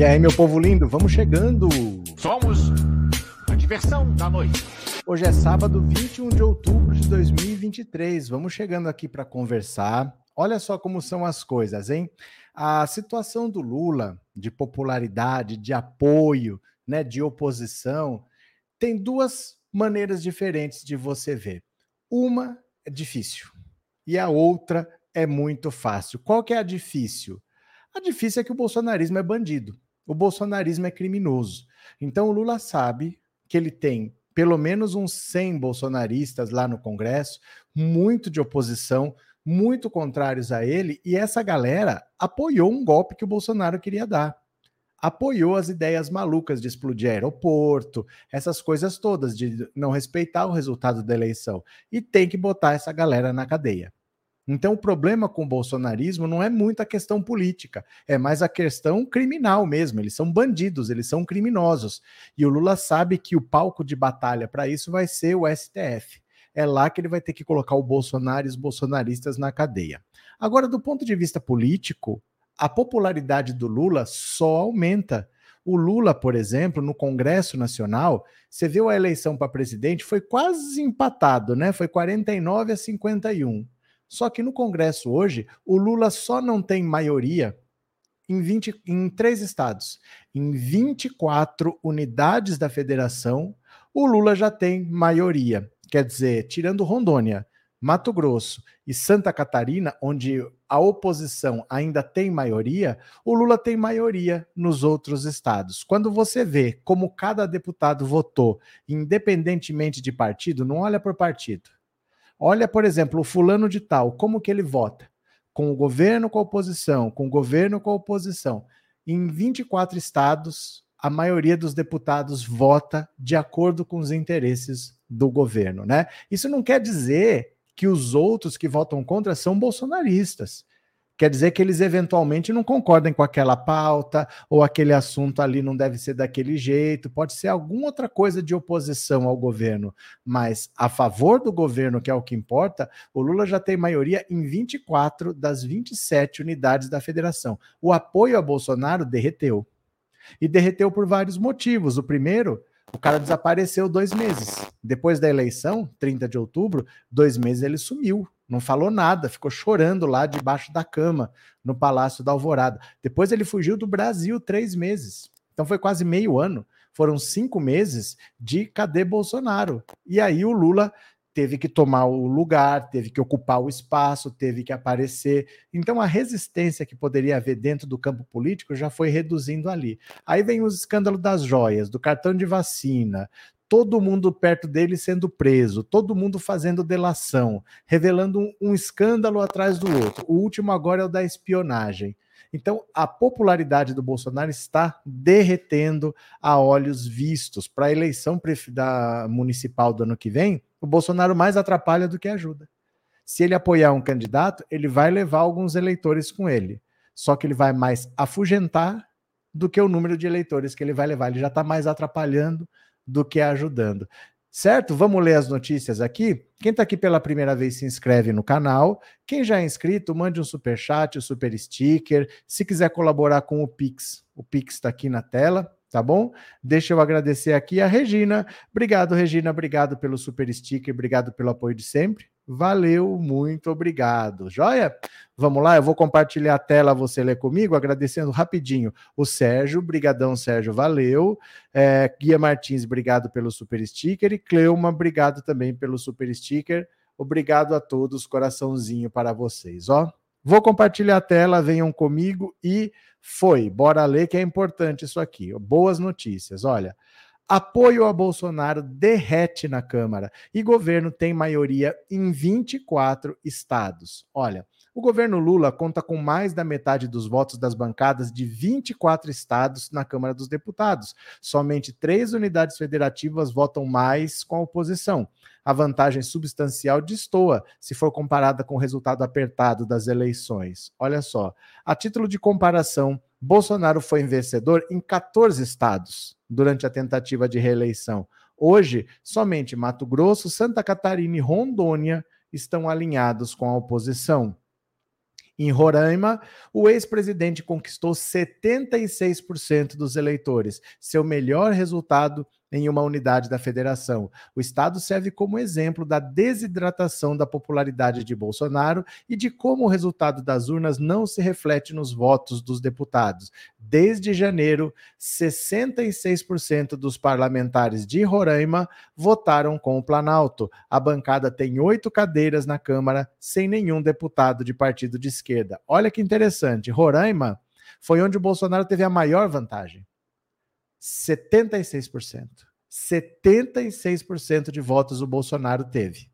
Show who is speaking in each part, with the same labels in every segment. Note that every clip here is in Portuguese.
Speaker 1: E
Speaker 2: aí, meu povo lindo, vamos chegando.
Speaker 1: Somos a diversão da noite.
Speaker 2: Hoje é sábado, 21 de outubro de 2023. Vamos chegando aqui para conversar. Olha só como são as coisas, hein? A situação do Lula, de popularidade, de apoio, né, de oposição, tem duas maneiras diferentes de você ver. Uma é difícil e a outra é muito fácil. Qual que é a difícil? A difícil é que o bolsonarismo é bandido. O bolsonarismo é criminoso. Então o Lula sabe que ele tem pelo menos uns 100 bolsonaristas lá no Congresso, muito de oposição, muito contrários a ele, e essa galera apoiou um golpe que o Bolsonaro queria dar. Apoiou as ideias malucas de explodir aeroporto, essas coisas todas, de não respeitar o resultado da eleição. E tem que botar essa galera na cadeia. Então, o problema com o bolsonarismo não é muito a questão política, é mais a questão criminal mesmo. Eles são bandidos, eles são criminosos. E o Lula sabe que o palco de batalha para isso vai ser o STF. É lá que ele vai ter que colocar o Bolsonaro e os bolsonaristas na cadeia. Agora, do ponto de vista político, a popularidade do Lula só aumenta. O Lula, por exemplo, no Congresso Nacional, você viu a eleição para presidente, foi quase empatado, né? Foi 49 a 51. Só que no Congresso hoje, o Lula só não tem maioria em, 20, em três estados. Em 24 unidades da federação, o Lula já tem maioria. Quer dizer, tirando Rondônia, Mato Grosso e Santa Catarina, onde a oposição ainda tem maioria, o Lula tem maioria nos outros estados. Quando você vê como cada deputado votou, independentemente de partido, não olha por partido. Olha, por exemplo, o fulano de tal, como que ele vota? Com o governo, com a oposição, com o governo, com a oposição. Em 24 estados, a maioria dos deputados vota de acordo com os interesses do governo, né? Isso não quer dizer que os outros que votam contra são bolsonaristas. Quer dizer que eles eventualmente não concordem com aquela pauta, ou aquele assunto ali não deve ser daquele jeito, pode ser alguma outra coisa de oposição ao governo, mas a favor do governo, que é o que importa, o Lula já tem maioria em 24 das 27 unidades da federação. O apoio a Bolsonaro derreteu. E derreteu por vários motivos. O primeiro, o cara desapareceu dois meses. Depois da eleição, 30 de outubro, dois meses ele sumiu não falou nada, ficou chorando lá debaixo da cama no Palácio da Alvorada. Depois ele fugiu do Brasil três meses. Então foi quase meio ano. Foram cinco meses de cadê Bolsonaro? E aí o Lula teve que tomar o lugar, teve que ocupar o espaço, teve que aparecer. Então a resistência que poderia haver dentro do campo político já foi reduzindo ali. Aí vem os escândalos das joias, do cartão de vacina, todo mundo perto dele sendo preso, todo mundo fazendo delação, revelando um, um, escândalo atrás do outro. O último agora é o da espionagem. Então, a popularidade do Bolsonaro está derretendo a olhos vistos. Para a eleição da municipal do ano que vem, o Bolsonaro mais atrapalha do que ajuda. Se ele apoiar um candidato, ele vai levar alguns eleitores com ele. Só que ele vai mais afugentar do que o número de eleitores que ele vai levar. Ele já está mais atrapalhando do que ajudando. Certo? Vamos ler as notícias aqui. Quem está aqui pela primeira vez se inscreve no canal. Quem já é inscrito, mande um super chat, um super sticker. Se quiser colaborar com o Pix, o Pix está aqui na tela tá bom? Deixa eu agradecer aqui a Regina. Obrigado, Regina. Obrigado pelo super sticker, obrigado pelo apoio de sempre. Valeu, muito obrigado. Joia? Vamos lá, eu vou compartilhar a tela, você lê comigo, agradecendo rapidinho o Sérgio, brigadão Sérgio, valeu. É, Guia Martins, obrigado pelo super sticker. E Cleuma, obrigado também pelo super sticker. Obrigado a todos, coraçãozinho para vocês, ó. Vou compartilhar a tela, venham comigo e foi. Bora ler que é importante isso aqui. Boas notícias. Olha, apoio a Bolsonaro derrete na Câmara e governo tem maioria em 24 estados. Olha, o governo Lula conta com mais da metade dos votos das bancadas de 24 estados na Câmara dos Deputados. Somente três unidades federativas votam mais com a oposição. A vantagem substancial destoa se for comparada com o resultado apertado das eleições. Olha só, a título de comparação, Bolsonaro foi vencedor em 14 estados durante a tentativa de reeleição. Hoje, somente Mato Grosso, Santa Catarina e Rondônia estão alinhados com a oposição. Em Roraima, o ex-presidente conquistou 76% dos eleitores, seu melhor resultado em uma unidade da federação. O Estado serve como exemplo da desidratação da popularidade de Bolsonaro e de como o resultado das urnas não se reflete nos votos dos deputados. Desde janeiro, 66% dos parlamentares de Roraima votaram com o Planalto. A bancada tem oito cadeiras na Câmara, sem nenhum deputado de partido de esquerda. Olha que interessante, Roraima foi onde o Bolsonaro teve a maior vantagem. 76%. 76% de votos o Bolsonaro teve.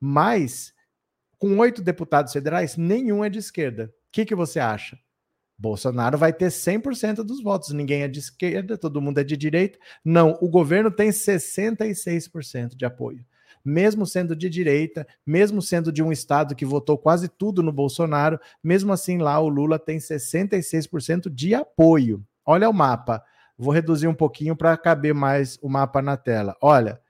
Speaker 2: Mas, com oito deputados federais, nenhum é de esquerda. O que, que você acha? Bolsonaro vai ter 100% dos votos. Ninguém é de esquerda, todo mundo é de direita. Não, o governo tem 66% de apoio. Mesmo sendo de direita, mesmo sendo de um estado que votou quase tudo no Bolsonaro, mesmo assim lá o Lula tem 66% de apoio. Olha o mapa. Vou reduzir um pouquinho para caber mais o mapa na tela. Olha,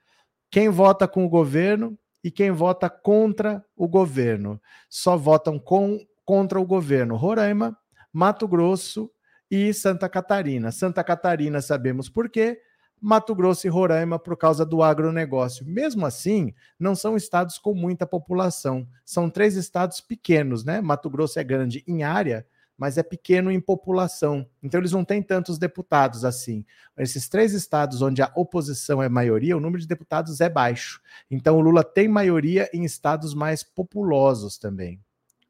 Speaker 2: quem vota com o governo e quem vota contra o governo. Só votam com, contra o governo Roraima, Mato Grosso e Santa Catarina. Santa Catarina sabemos por quê. Mato Grosso e Roraima por causa do agronegócio. Mesmo assim, não são estados com muita população. São três estados pequenos, né? Mato Grosso é grande em área, mas é pequeno em população. Então eles não têm tantos deputados assim. Esses três estados onde a oposição é maioria, o número de deputados é baixo. Então o Lula tem maioria em estados mais populosos também.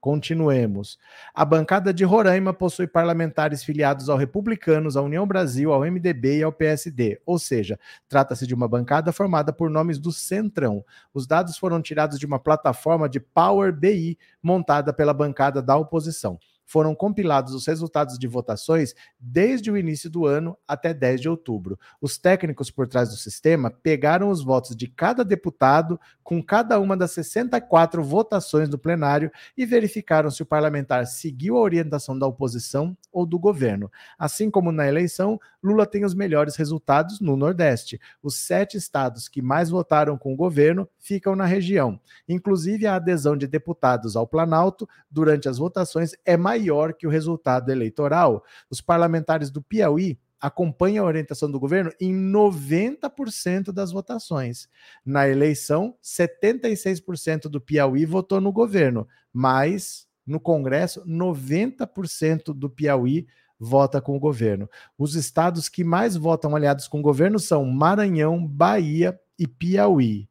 Speaker 2: Continuemos. A bancada de Roraima possui parlamentares filiados ao Republicanos, à União Brasil, ao MDB e ao PSD, ou seja, trata-se de uma bancada formada por nomes do Centrão. Os dados foram tirados de uma plataforma de Power BI montada pela bancada da oposição foram compilados os resultados de votações desde o início do ano até 10 de outubro. Os técnicos por trás do sistema pegaram os votos de cada deputado com cada uma das 64 votações do plenário e verificaram se o parlamentar seguiu a orientação da oposição ou do governo. Assim como na eleição, Lula tem os melhores resultados no Nordeste. Os sete estados que mais votaram com o governo ficam na região. Inclusive, a adesão de deputados ao Planalto durante as votações é maior maior que o resultado eleitoral. Os parlamentares do Piauí acompanham a orientação do governo em 90% das votações. Na eleição, 76% do Piauí votou no governo, mas no Congresso, 90% do Piauí vota com o governo. Os estados que mais votam aliados com o governo são Maranhão, Bahia e Piauí.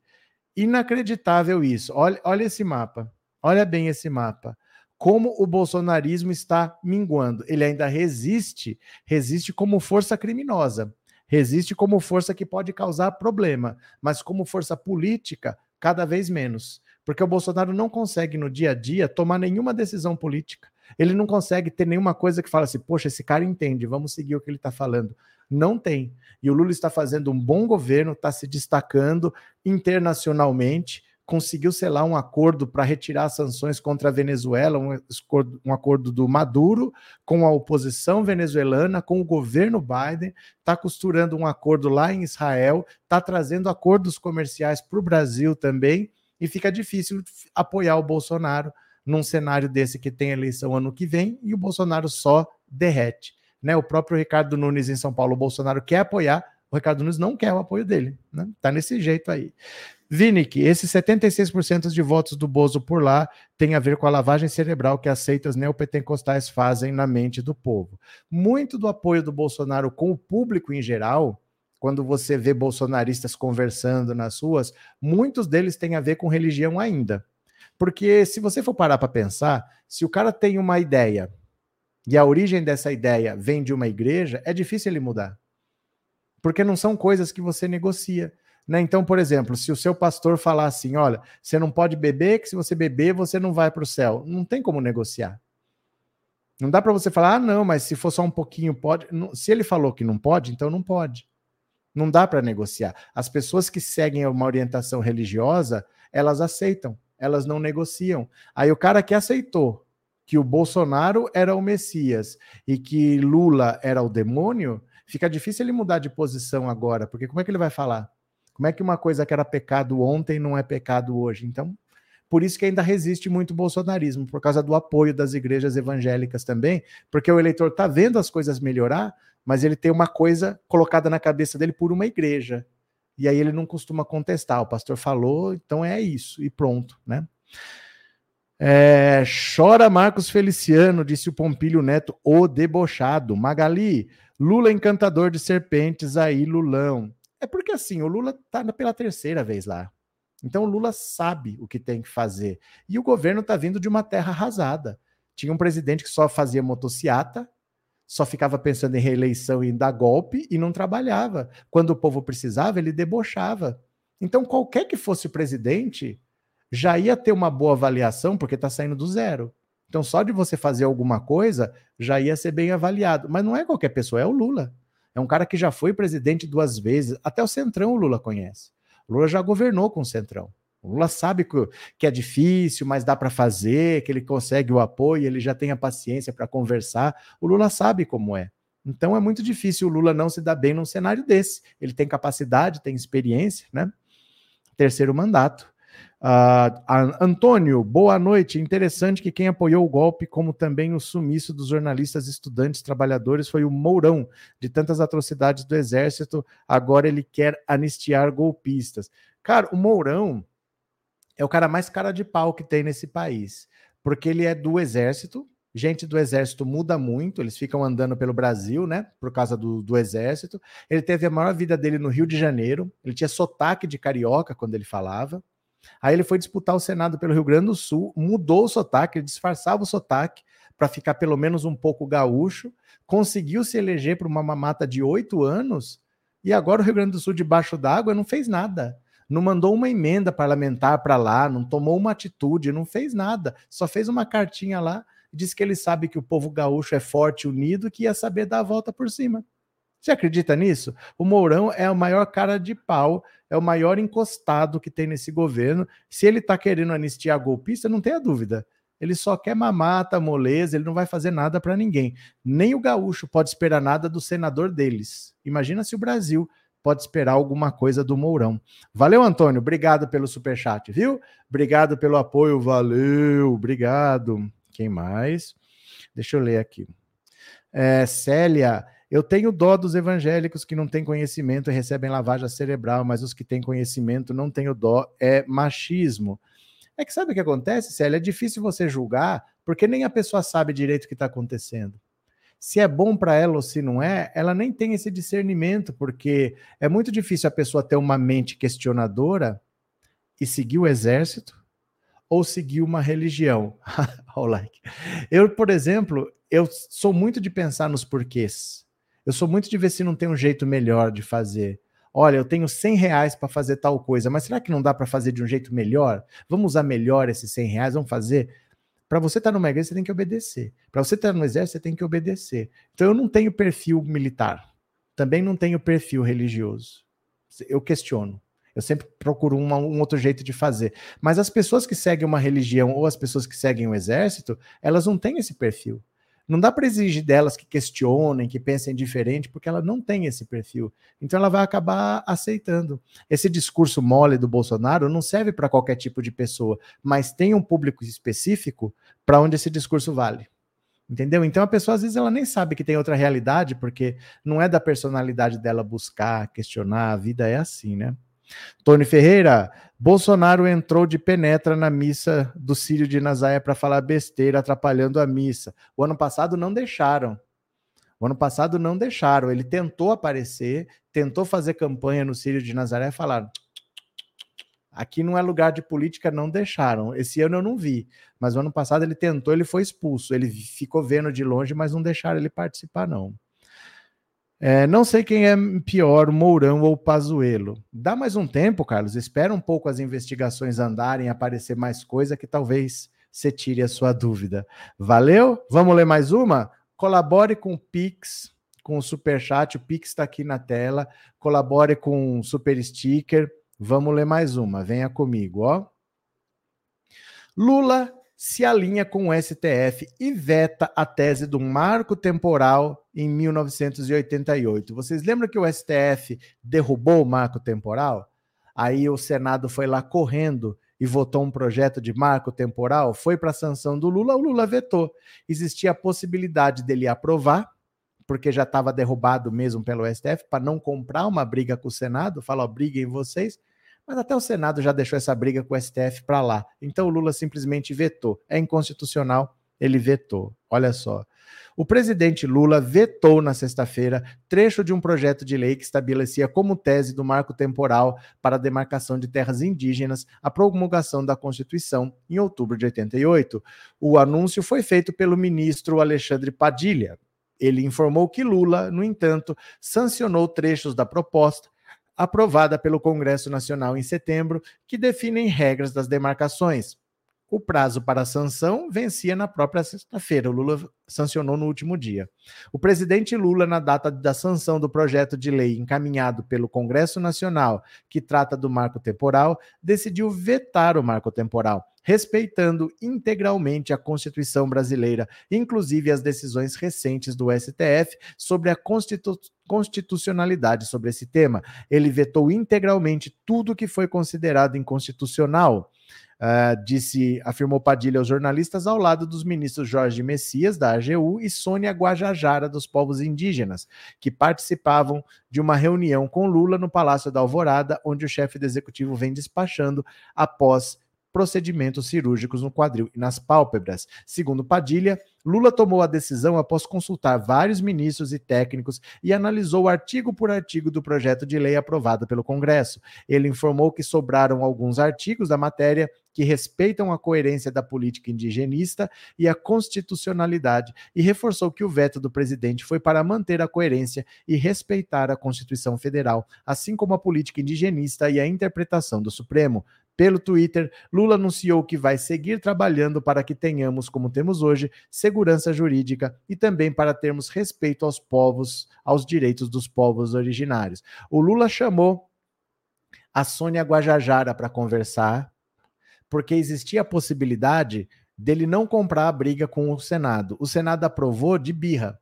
Speaker 2: Inacreditável isso. Olha, olha esse mapa. Olha bem esse mapa como o bolsonarismo está minguando. Ele ainda resiste, resiste como força criminosa, resiste como força que pode causar problema, mas como força política, cada vez menos. Porque o Bolsonaro não consegue no dia a dia tomar nenhuma decisão política. Ele não consegue ter nenhuma coisa que fala assim, poxa, esse cara entende, vamos seguir o que ele está falando. Não tem. E o Lula está fazendo um bom governo, está se destacando internacionalmente, conseguiu selar um acordo para retirar sanções contra a Venezuela, um acordo, um acordo do Maduro com a oposição venezuelana, com o governo Biden, está costurando um acordo lá em Israel, está trazendo acordos comerciais para o Brasil também, e fica difícil apoiar o Bolsonaro num cenário desse que tem eleição ano que vem e o Bolsonaro só derrete. Né? O próprio Ricardo Nunes em São Paulo, o Bolsonaro quer apoiar, o Ricardo Nunes não quer o apoio dele. Né? Tá nesse jeito aí. Vinick, esses 76% de votos do Bozo por lá tem a ver com a lavagem cerebral que aceitas neopentecostais fazem na mente do povo. Muito do apoio do Bolsonaro com o público em geral, quando você vê bolsonaristas conversando nas ruas, muitos deles têm a ver com religião ainda. Porque se você for parar para pensar, se o cara tem uma ideia e a origem dessa ideia vem de uma igreja, é difícil ele mudar. Porque não são coisas que você negocia. Né? Então, por exemplo, se o seu pastor falar assim: olha, você não pode beber, que se você beber, você não vai para o céu. Não tem como negociar. Não dá para você falar, ah, não, mas se for só um pouquinho, pode. Se ele falou que não pode, então não pode. Não dá para negociar. As pessoas que seguem uma orientação religiosa, elas aceitam, elas não negociam. Aí o cara que aceitou que o Bolsonaro era o Messias e que Lula era o demônio, fica difícil ele mudar de posição agora, porque como é que ele vai falar? Como é que uma coisa que era pecado ontem não é pecado hoje? Então, Por isso que ainda resiste muito o bolsonarismo, por causa do apoio das igrejas evangélicas também, porque o eleitor está vendo as coisas melhorar, mas ele tem uma coisa colocada na cabeça dele por uma igreja. E aí ele não costuma contestar. O pastor falou, então é isso, e pronto, né? É, chora Marcos Feliciano, disse o Pompílio Neto, o debochado. Magali, Lula encantador de serpentes, aí Lulão. É porque assim, o Lula tá pela terceira vez lá. Então o Lula sabe o que tem que fazer. E o governo tá vindo de uma terra arrasada. Tinha um presidente que só fazia motociata, só ficava pensando em reeleição e em dar golpe e não trabalhava. Quando o povo precisava, ele debochava. Então qualquer que fosse o presidente, já ia ter uma boa avaliação, porque está saindo do zero. Então, só de você fazer alguma coisa, já ia ser bem avaliado. Mas não é qualquer pessoa, é o Lula. É um cara que já foi presidente duas vezes. Até o Centrão o Lula conhece. O Lula já governou com o Centrão. O Lula sabe que é difícil, mas dá para fazer, que ele consegue o apoio, ele já tem a paciência para conversar. O Lula sabe como é. Então é muito difícil o Lula não se dar bem num cenário desse. Ele tem capacidade, tem experiência, né? Terceiro mandato. Uh, Antônio, boa noite. Interessante que quem apoiou o golpe, como também o sumiço dos jornalistas, estudantes, trabalhadores, foi o Mourão, de tantas atrocidades do Exército. Agora ele quer anistiar golpistas. Cara, o Mourão é o cara mais cara de pau que tem nesse país, porque ele é do Exército. Gente do Exército muda muito, eles ficam andando pelo Brasil, né? Por causa do, do Exército. Ele teve a maior vida dele no Rio de Janeiro. Ele tinha sotaque de carioca quando ele falava. Aí ele foi disputar o Senado pelo Rio Grande do Sul, mudou o sotaque, disfarçava o sotaque para ficar pelo menos um pouco gaúcho, conseguiu se eleger para uma mamata de oito anos, e agora o Rio Grande do Sul, debaixo d'água, não fez nada. Não mandou uma emenda parlamentar para lá, não tomou uma atitude, não fez nada. Só fez uma cartinha lá, disse que ele sabe que o povo gaúcho é forte, unido, que ia saber dar a volta por cima. Você acredita nisso? O Mourão é o maior cara de pau, é o maior encostado que tem nesse governo. Se ele está querendo anistiar golpista, não tenha dúvida. Ele só quer mamata, moleza, ele não vai fazer nada para ninguém. Nem o gaúcho pode esperar nada do senador deles. Imagina se o Brasil pode esperar alguma coisa do Mourão. Valeu, Antônio. Obrigado pelo superchat, viu? Obrigado pelo apoio. Valeu, obrigado. Quem mais? Deixa eu ler aqui. É, Célia, eu tenho dó dos evangélicos que não têm conhecimento e recebem lavagem cerebral, mas os que têm conhecimento não têm o dó, é machismo. É que sabe o que acontece, Célia? É difícil você julgar, porque nem a pessoa sabe direito o que está acontecendo. Se é bom para ela ou se não é, ela nem tem esse discernimento, porque é muito difícil a pessoa ter uma mente questionadora e seguir o exército ou seguir uma religião. eu, por exemplo, eu sou muito de pensar nos porquês. Eu sou muito de ver se não tem um jeito melhor de fazer. Olha, eu tenho 100 reais para fazer tal coisa, mas será que não dá para fazer de um jeito melhor? Vamos usar melhor esses 100 reais? Vamos fazer? Para você estar tá numa igreja, você tem que obedecer. Para você estar tá no exército, você tem que obedecer. Então, eu não tenho perfil militar. Também não tenho perfil religioso. Eu questiono. Eu sempre procuro uma, um outro jeito de fazer. Mas as pessoas que seguem uma religião ou as pessoas que seguem o exército, elas não têm esse perfil. Não dá para exigir delas que questionem, que pensem diferente, porque ela não tem esse perfil. Então ela vai acabar aceitando. Esse discurso mole do Bolsonaro não serve para qualquer tipo de pessoa, mas tem um público específico para onde esse discurso vale. Entendeu? Então a pessoa às vezes ela nem sabe que tem outra realidade, porque não é da personalidade dela buscar, questionar, a vida é assim, né? Tony Ferreira, Bolsonaro entrou de penetra na missa do Sírio de Nazaré para falar besteira, atrapalhando a missa. O ano passado não deixaram. O ano passado não deixaram. Ele tentou aparecer, tentou fazer campanha no Sírio de Nazaré, falaram: aqui não é lugar de política, não deixaram. Esse ano eu não vi, mas o ano passado ele tentou, ele foi expulso. Ele ficou vendo de longe, mas não deixaram ele participar, não. É, não sei quem é pior, Mourão ou Pazuello. Dá mais um tempo, Carlos. Espera um pouco as investigações andarem, aparecer mais coisa que talvez você tire a sua dúvida. Valeu? Vamos ler mais uma? Colabore com o Pix, com o Super Chat. O Pix está aqui na tela. Colabore com o Super Sticker. Vamos ler mais uma. Venha comigo, ó. Lula se alinha com o STF e veta a tese do marco temporal em 1988. Vocês lembram que o STF derrubou o marco temporal? Aí o Senado foi lá correndo e votou um projeto de marco temporal, foi para a sanção do Lula, o Lula vetou. Existia a possibilidade dele aprovar, porque já estava derrubado mesmo pelo STF, para não comprar uma briga com o Senado, fala, briguem vocês, mas até o Senado já deixou essa briga com o STF para lá. Então o Lula simplesmente vetou. É inconstitucional, ele vetou. Olha só. O presidente Lula vetou na sexta-feira trecho de um projeto de lei que estabelecia como tese do marco temporal para a demarcação de terras indígenas a promulgação da Constituição em outubro de 88. O anúncio foi feito pelo ministro Alexandre Padilha. Ele informou que Lula, no entanto, sancionou trechos da proposta aprovada pelo Congresso Nacional em setembro, que definem regras das demarcações. O prazo para a sanção vencia na própria sexta-feira. O Lula sancionou no último dia. O presidente Lula, na data da sanção do projeto de lei encaminhado pelo Congresso Nacional, que trata do marco temporal, decidiu vetar o marco temporal, respeitando integralmente a Constituição brasileira, inclusive as decisões recentes do STF sobre a Constitu constitucionalidade sobre esse tema. Ele vetou integralmente tudo que foi considerado inconstitucional Uh, disse, afirmou Padilha aos jornalistas, ao lado dos ministros Jorge Messias, da AGU, e Sônia Guajajara, dos povos indígenas, que participavam de uma reunião com Lula no Palácio da Alvorada, onde o chefe do executivo vem despachando após procedimentos cirúrgicos no quadril e nas pálpebras. Segundo Padilha, Lula tomou a decisão após consultar vários ministros e técnicos e analisou artigo por artigo do projeto de lei aprovado pelo Congresso. Ele informou que sobraram alguns artigos da matéria que respeitam a coerência da política indigenista e a constitucionalidade e reforçou que o veto do presidente foi para manter a coerência e respeitar a Constituição Federal, assim como a política indigenista e a interpretação do Supremo. Pelo Twitter, Lula anunciou que vai seguir trabalhando para que tenhamos, como temos hoje, segurança jurídica e também para termos respeito aos povos, aos direitos dos povos originários. O Lula chamou a Sônia Guajajara para conversar, porque existia a possibilidade dele não comprar a briga com o Senado. O Senado aprovou de birra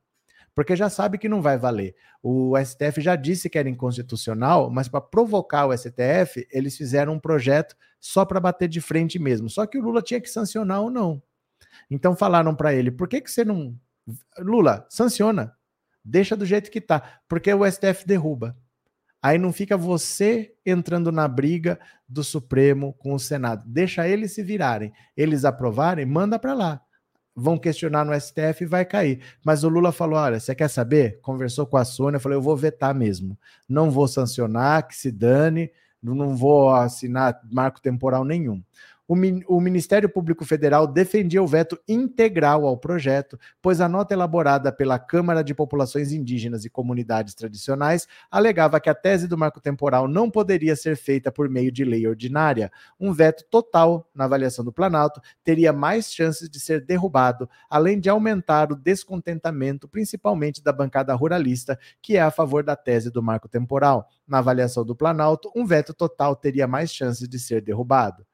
Speaker 2: porque já sabe que não vai valer. O STF já disse que era inconstitucional, mas para provocar o STF, eles fizeram um projeto só para bater de frente mesmo. Só que o Lula tinha que sancionar ou não. Então falaram para ele: por que, que você não. Lula, sanciona. Deixa do jeito que tá. Porque o STF derruba. Aí não fica você entrando na briga do Supremo com o Senado. Deixa eles se virarem. Eles aprovarem, manda para lá vão questionar no STF e vai cair. Mas o Lula falou: olha, você quer saber? Conversou com a Sônia, falou: eu vou vetar mesmo. Não vou sancionar, que se dane, não vou assinar marco temporal nenhum o, Ministério Público Federal defendia o veto integral ao projeto, pois a nota elaborada pela Câmara de Populações Indígenas e Comunidades Tradicionais alegava que a tese do marco temporal não poderia ser feita por meio de lei ordinária. Um veto total, na avaliação do Planalto, teria mais chances de ser derrubado, além de aumentar o descontentamento, principalmente da bancada ruralista, que é a favor da tese do marco temporal. Na avaliação do Planalto, um veto total teria mais chances de ser derrubado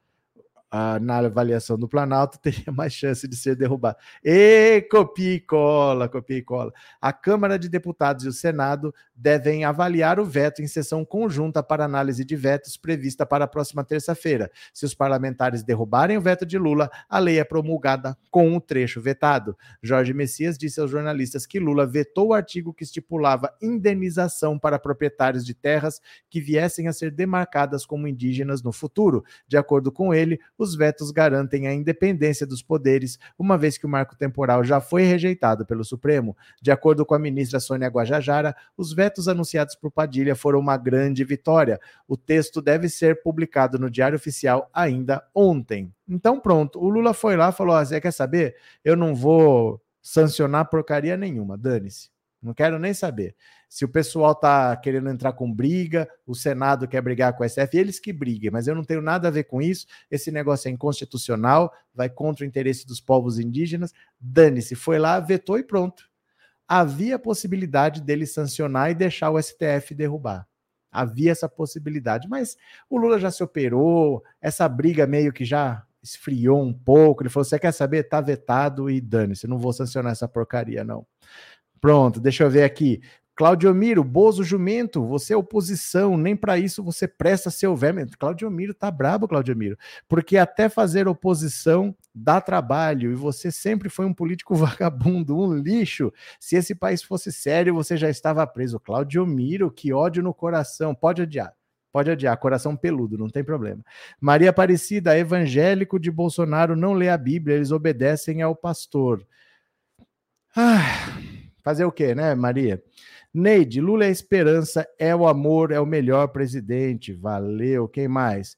Speaker 2: na avaliação do Planalto, teria mais chance de ser derrubado. E copia e cola, copia e cola. A Câmara de Deputados e o Senado devem avaliar o veto em sessão conjunta para análise de vetos prevista para a próxima terça-feira. Se os parlamentares derrubarem o veto de Lula, a lei é promulgada com o trecho vetado. Jorge Messias disse aos jornalistas que Lula vetou o artigo que estipulava indenização para proprietários de terras que viessem a ser demarcadas como indígenas no futuro. De acordo com ele, os vetos garantem a independência dos poderes, uma vez que o marco temporal já foi rejeitado pelo Supremo. De acordo com a ministra Sônia Guajajara, os vetos anunciados por Padilha foram uma grande vitória. O texto deve ser publicado no Diário Oficial ainda ontem. Então, pronto, o Lula foi lá e falou: ah, quer saber? Eu não vou sancionar porcaria nenhuma, dane-se. Não quero nem saber. Se o pessoal tá querendo entrar com briga, o Senado quer brigar com o SF, eles que briguem, mas eu não tenho nada a ver com isso. Esse negócio é inconstitucional, vai contra o interesse dos povos indígenas. Dane-se, foi lá, vetou e pronto. Havia possibilidade dele sancionar e deixar o STF derrubar. Havia essa possibilidade, mas o Lula já se operou, essa briga meio que já esfriou um pouco. Ele falou: você quer saber? Tá vetado e dane-se, não vou sancionar essa porcaria, não. Pronto, deixa eu ver aqui. Claudio Miro, Bozo Jumento, você é oposição, nem para isso você presta seu verme. Claudio Miro tá brabo, Claudio Miro, porque até fazer oposição dá trabalho e você sempre foi um político vagabundo, um lixo. Se esse país fosse sério, você já estava preso. Claudio Miro, que ódio no coração, pode odiar. Pode odiar, coração peludo, não tem problema. Maria Aparecida, evangélico de Bolsonaro não lê a Bíblia, eles obedecem ao pastor. Ah, fazer o quê, né, Maria? Neide, Lula é a esperança, é o amor, é o melhor presidente. Valeu. Quem mais?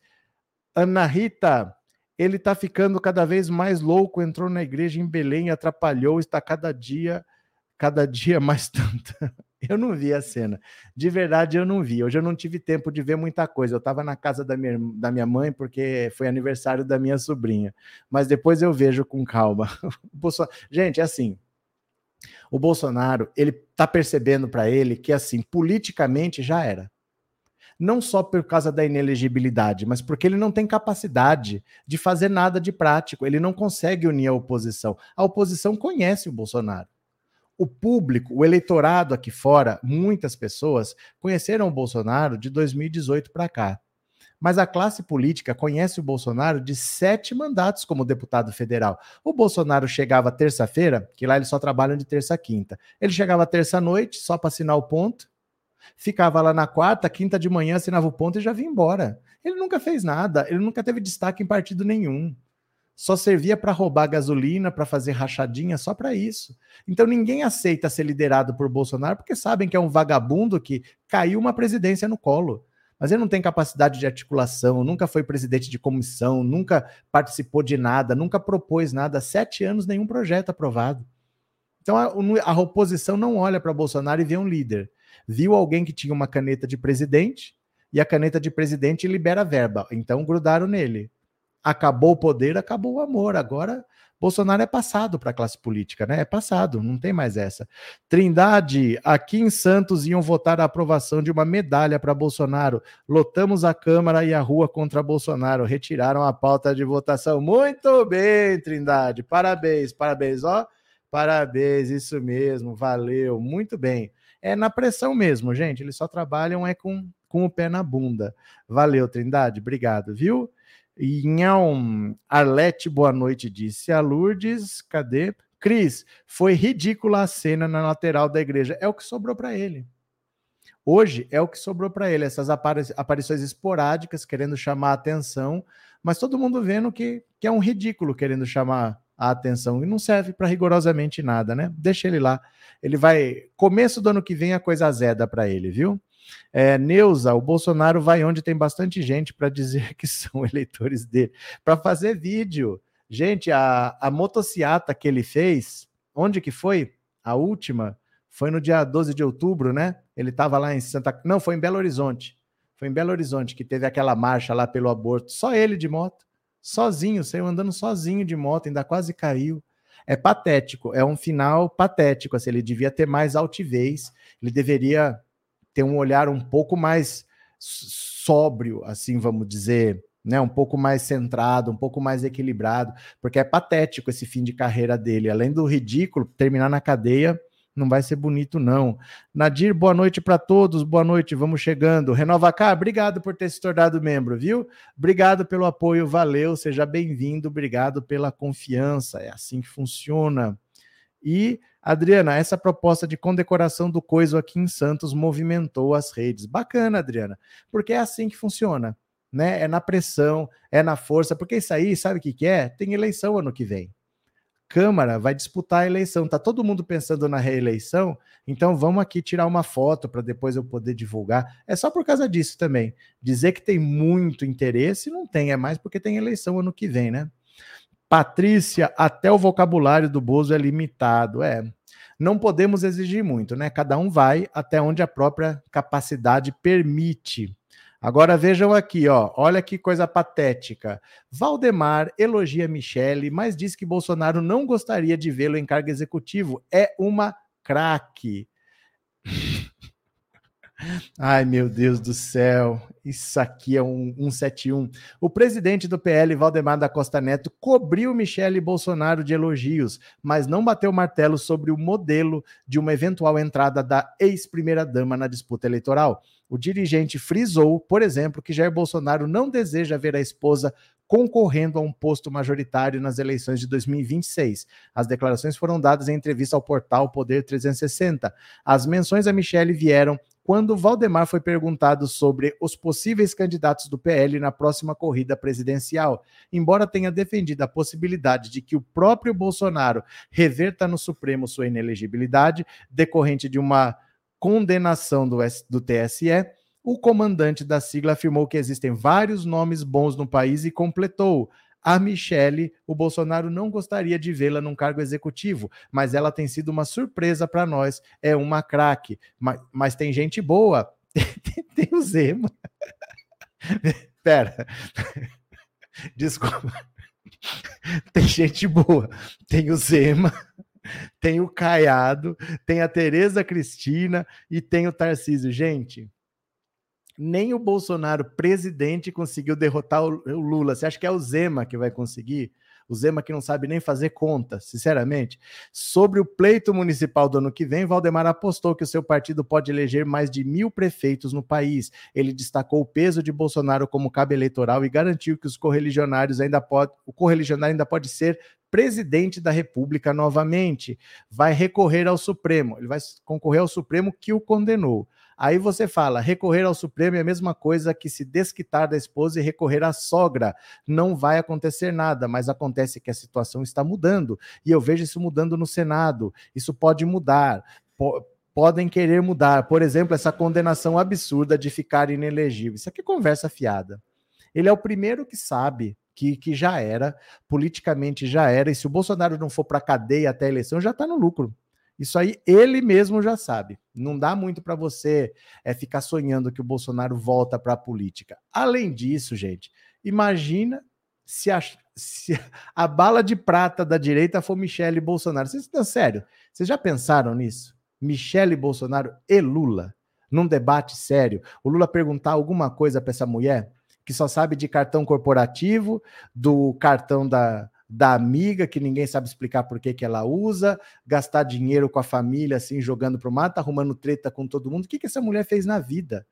Speaker 2: Ana Rita, ele está ficando cada vez mais louco, entrou na igreja em Belém, atrapalhou, está cada dia, cada dia mais tanto. Eu não vi a cena. De verdade, eu não vi. Hoje eu não tive tempo de ver muita coisa. Eu estava na casa da minha, da minha mãe, porque foi aniversário da minha sobrinha. Mas depois eu vejo com calma. Gente, é assim o Bolsonaro, ele tá percebendo para ele que assim, politicamente já era. Não só por causa da inelegibilidade, mas porque ele não tem capacidade de fazer nada de prático, ele não consegue unir a oposição. A oposição conhece o Bolsonaro. O público, o eleitorado aqui fora, muitas pessoas conheceram o Bolsonaro de 2018 para cá. Mas a classe política conhece o Bolsonaro de sete mandatos como deputado federal. O Bolsonaro chegava terça-feira, que lá eles só trabalham de terça a quinta. Ele chegava terça-noite, só para assinar o ponto, ficava lá na quarta, quinta de manhã, assinava o ponto e já vinha embora. Ele nunca fez nada, ele nunca teve destaque em partido nenhum. Só servia para roubar gasolina, para fazer rachadinha, só para isso. Então ninguém aceita ser liderado por Bolsonaro porque sabem que é um vagabundo que caiu uma presidência no colo mas ele não tem capacidade de articulação, nunca foi presidente de comissão, nunca participou de nada, nunca propôs nada, sete anos nenhum projeto aprovado. Então a, a oposição não olha para Bolsonaro e vê um líder. Viu alguém que tinha uma caneta de presidente e a caneta de presidente libera verba, então grudaram nele. Acabou o poder, acabou o amor. Agora Bolsonaro é passado para a classe política, né? É passado, não tem mais essa. Trindade, aqui em Santos iam votar a aprovação de uma medalha para Bolsonaro. Lotamos a Câmara e a rua contra Bolsonaro. Retiraram a pauta de votação. Muito bem, Trindade. Parabéns, parabéns, ó. Parabéns, isso mesmo. Valeu, muito bem. É na pressão mesmo, gente. Eles só trabalham é com, com o pé na bunda. Valeu, Trindade. Obrigado, viu? Inhão Arlete, boa noite, disse a Lourdes. Cadê? Cris, foi ridícula a cena na lateral da igreja. É o que sobrou para ele. Hoje é o que sobrou para ele, essas aparições esporádicas querendo chamar a atenção, mas todo mundo vendo que, que é um ridículo querendo chamar a atenção e não serve para rigorosamente nada, né? Deixa ele lá. Ele vai. Começo do ano que vem a coisa azeda para ele, viu? É, Neuza, o Bolsonaro vai onde tem bastante gente para dizer que são eleitores dele, para fazer vídeo. Gente, a, a motociata que ele fez, onde que foi? A última foi no dia 12 de outubro, né? Ele estava lá em Santa. Não, foi em Belo Horizonte. Foi em Belo Horizonte que teve aquela marcha lá pelo aborto. Só ele de moto, sozinho, saiu andando sozinho de moto, ainda quase caiu. É patético, é um final patético. Assim, ele devia ter mais altivez, ele deveria ter um olhar um pouco mais sóbrio, assim vamos dizer, né, um pouco mais centrado, um pouco mais equilibrado, porque é patético esse fim de carreira dele. Além do ridículo, terminar na cadeia não vai ser bonito, não. Nadir, boa noite para todos, boa noite, vamos chegando. Renova Cá, obrigado por ter se tornado membro, viu? Obrigado pelo apoio, valeu, seja bem-vindo, obrigado pela confiança, é assim que funciona. E Adriana, essa proposta de condecoração do Coiso aqui em Santos movimentou as redes. Bacana, Adriana, porque é assim que funciona, né? É na pressão, é na força, porque isso aí, sabe o que, que é? Tem eleição ano que vem. Câmara vai disputar a eleição. Tá todo mundo pensando na reeleição, então vamos aqui tirar uma foto para depois eu poder divulgar. É só por causa disso também. Dizer que tem muito interesse não tem, é mais porque tem eleição ano que vem, né? Patrícia, até o vocabulário do Bozo é limitado. É, não podemos exigir muito, né? Cada um vai até onde a própria capacidade permite. Agora vejam aqui, ó, olha que coisa patética. Valdemar elogia Michele, mas diz que Bolsonaro não gostaria de vê-lo em cargo executivo. É uma craque. Ai, meu Deus do céu. Isso aqui é um 171. O presidente do PL, Valdemar da Costa Neto, cobriu Michele Bolsonaro de elogios, mas não bateu martelo sobre o modelo de uma eventual entrada da ex-primeira-dama na disputa eleitoral. O dirigente frisou, por exemplo, que Jair Bolsonaro não deseja ver a esposa concorrendo a um posto majoritário nas eleições de 2026. As declarações foram dadas em entrevista ao portal Poder 360. As menções a Michele vieram quando Valdemar foi perguntado sobre os possíveis candidatos do PL na próxima corrida presidencial, embora tenha defendido a possibilidade de que o próprio Bolsonaro reverta no Supremo sua inelegibilidade, decorrente de uma condenação do, do TSE, o comandante da sigla afirmou que existem vários nomes bons no país e completou: a Michelle, o Bolsonaro não gostaria de vê-la num cargo executivo, mas ela tem sido uma surpresa para nós. É uma craque. Mas, mas, tem gente boa. tem o Zema. Pera. Desculpa. Tem gente boa. Tem o Zema. Tem o Caiado. Tem a Tereza Cristina. E tem o Tarcísio. Gente nem o Bolsonaro, presidente, conseguiu derrotar o, Lula. Você acha que é o Zema que vai conseguir? O Zema que não sabe nem fazer conta, sinceramente. Sobre o pleito municipal do ano que vem, Valdemar apostou que o seu partido pode eleger mais de mil prefeitos no país. Ele destacou o peso de Bolsonaro como cabo eleitoral e garantiu que os correligionários ainda pode, o correligionário ainda pode ser presidente da República novamente. Vai recorrer ao Supremo. Ele vai concorrer ao Supremo que o condenou. Aí você fala, recorrer ao Supremo é a mesma coisa que se desquitar da esposa e recorrer à sogra. Não vai acontecer nada, mas acontece que a situação está mudando. E eu vejo isso mudando no Senado. Isso pode mudar. podem querer mudar. Por exemplo, essa condenação absurda de ficar inelegível. Isso aqui é conversa fiada. Ele é o primeiro que sabe que, que já era, politicamente já era, e se o Bolsonaro não for para a cadeia até a eleição, já está no lucro. Isso aí ele mesmo já sabe. Não dá muito para você é, ficar sonhando que o Bolsonaro volta para a política. Além disso, gente, imagina se a, se a bala de prata da direita for Michele Bolsonaro. Vocês estão sério? Vocês já pensaram nisso? Michele Bolsonaro e Lula num debate sério. O Lula perguntar alguma coisa para essa mulher que só sabe de cartão corporativo, do cartão da, da amiga que ninguém sabe explicar por que, que ela usa, gastar dinheiro com a família, assim, jogando pro mato, arrumando treta com todo mundo. O que, que essa mulher fez na vida?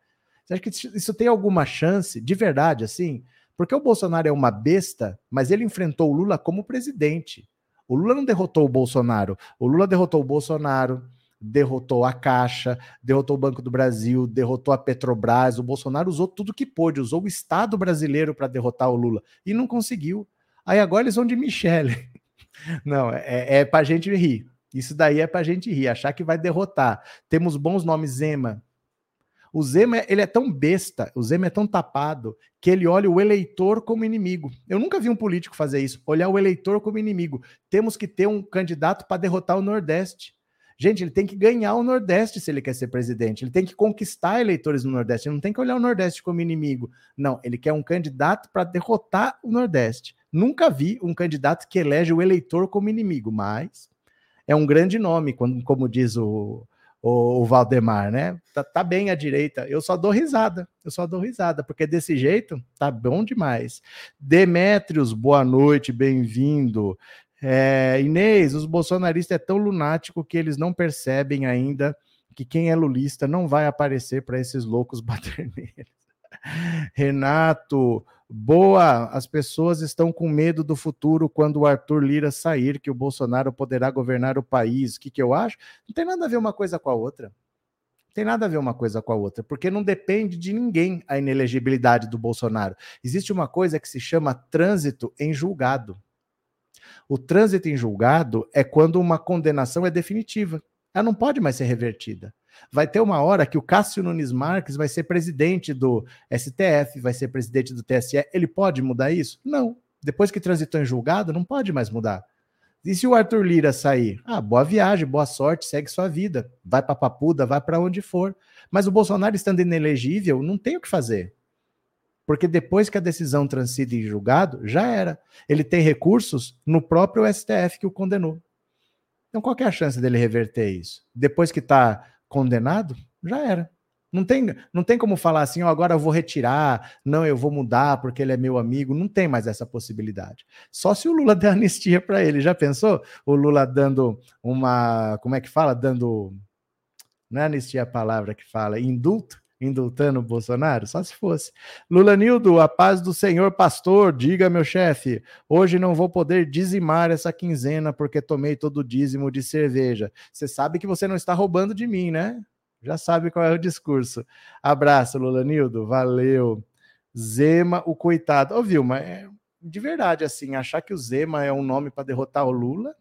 Speaker 2: Você acha que isso tem alguma chance, de verdade, assim? Porque o Bolsonaro é uma besta, mas ele enfrentou o Lula como presidente. O Lula não derrotou o Bolsonaro. O Lula derrotou o Bolsonaro, derrotou a Caixa, derrotou o Banco do Brasil, derrotou a Petrobras. O Bolsonaro usou tudo que pôde, usou o Estado brasileiro para derrotar o Lula e não conseguiu. Aí agora eles vão de Michele. Não, é, é para gente rir. Isso daí é para gente rir, achar que vai derrotar. Temos bons nomes, Zema. O Zema, ele é tão besta, o Zema é tão tapado, que ele olha o eleitor como inimigo. Eu nunca vi um político fazer isso, olhar o eleitor como inimigo. Temos que ter um candidato para derrotar o Nordeste. Gente, ele tem que ganhar o Nordeste se ele quer ser presidente. Ele tem que conquistar eleitores no Nordeste. Ele não tem que olhar o Nordeste como inimigo. Não, ele quer um candidato para derrotar o Nordeste. Nunca vi um candidato que elege o eleitor como inimigo, mas é um grande nome, como diz o, o, Valdemar, né? Tá, tá, bem à direita. Eu só dou risada, eu só dou risada, porque desse jeito tá bom demais. Demétrios, boa noite, bem-vindo. É, Inês, os bolsonaristas é tão lunático que eles não percebem ainda que quem é lulista não vai aparecer para esses loucos bater. Renato, boa. As pessoas estão com medo do futuro quando o Arthur Lira sair, que o Bolsonaro poderá governar o país. O que, que eu acho? Não tem nada a ver uma coisa com a outra. Não tem nada a ver uma coisa com a outra, porque não depende de ninguém a inelegibilidade do Bolsonaro. Existe uma coisa que se chama trânsito em julgado. O trânsito em julgado é quando uma condenação é definitiva. Ela não pode mais ser revertida. Vai ter uma hora que o Cássio Nunes Marques vai ser presidente do STF, vai ser presidente do TSE. Ele pode mudar isso? Não. Depois que transitou em julgado, não pode mais mudar. E se o Arthur Lira sair? Ah, boa viagem, boa sorte, segue sua vida. Vai para Papuda, vai para onde for. Mas o Bolsonaro estando inelegível, não tem o que fazer. Porque depois que a decisão transita em julgado, já era. Ele tem recursos no próprio STF que o condenou. Então, qual é a chance dele reverter isso? Depois que está condenado, já era. Não tem, não tem como falar assim, oh, agora eu vou retirar, não, eu vou mudar porque ele é meu amigo. Não tem mais essa possibilidade. Só se o Lula der anistia para ele. Já pensou? O Lula dando uma. Como é que fala? Dando. Não é anistia a palavra que fala, indulto? Indultando o Bolsonaro? Só se fosse. Lula Nildo, a paz do senhor pastor, diga, meu chefe, hoje não vou poder dizimar essa quinzena porque tomei todo o dízimo de cerveja. Você sabe que você não está roubando de mim, né? Já sabe qual é o discurso. Abraço, Lulanildo. Valeu. Zema, o coitado. Ô, Vilma, é, de verdade, assim, achar que o Zema é um nome para derrotar o Lula.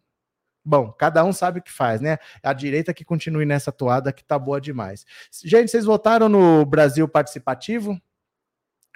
Speaker 2: Bom, cada um sabe o que faz, né? A direita que continue nessa toada que tá boa demais. Gente, vocês votaram no Brasil Participativo?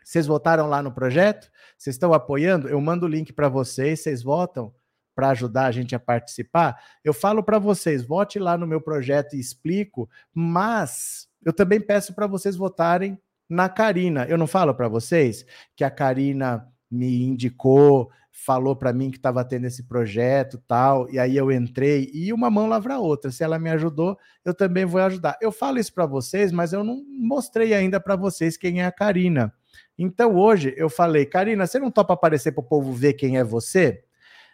Speaker 2: Vocês votaram lá no projeto? Vocês estão apoiando? Eu mando o link para vocês, vocês votam para ajudar a gente a participar, eu falo para vocês, vote lá no meu projeto e explico, mas eu também peço para vocês votarem na Karina. Eu não falo para vocês que a Karina me indicou, falou para mim que estava tendo esse projeto tal, e aí eu entrei e uma mão lavra a outra. Se ela me ajudou, eu também vou ajudar. Eu falo isso para vocês, mas eu não mostrei ainda para vocês quem é a Karina. Então hoje eu falei, Karina, você não topa aparecer para o povo ver quem é você?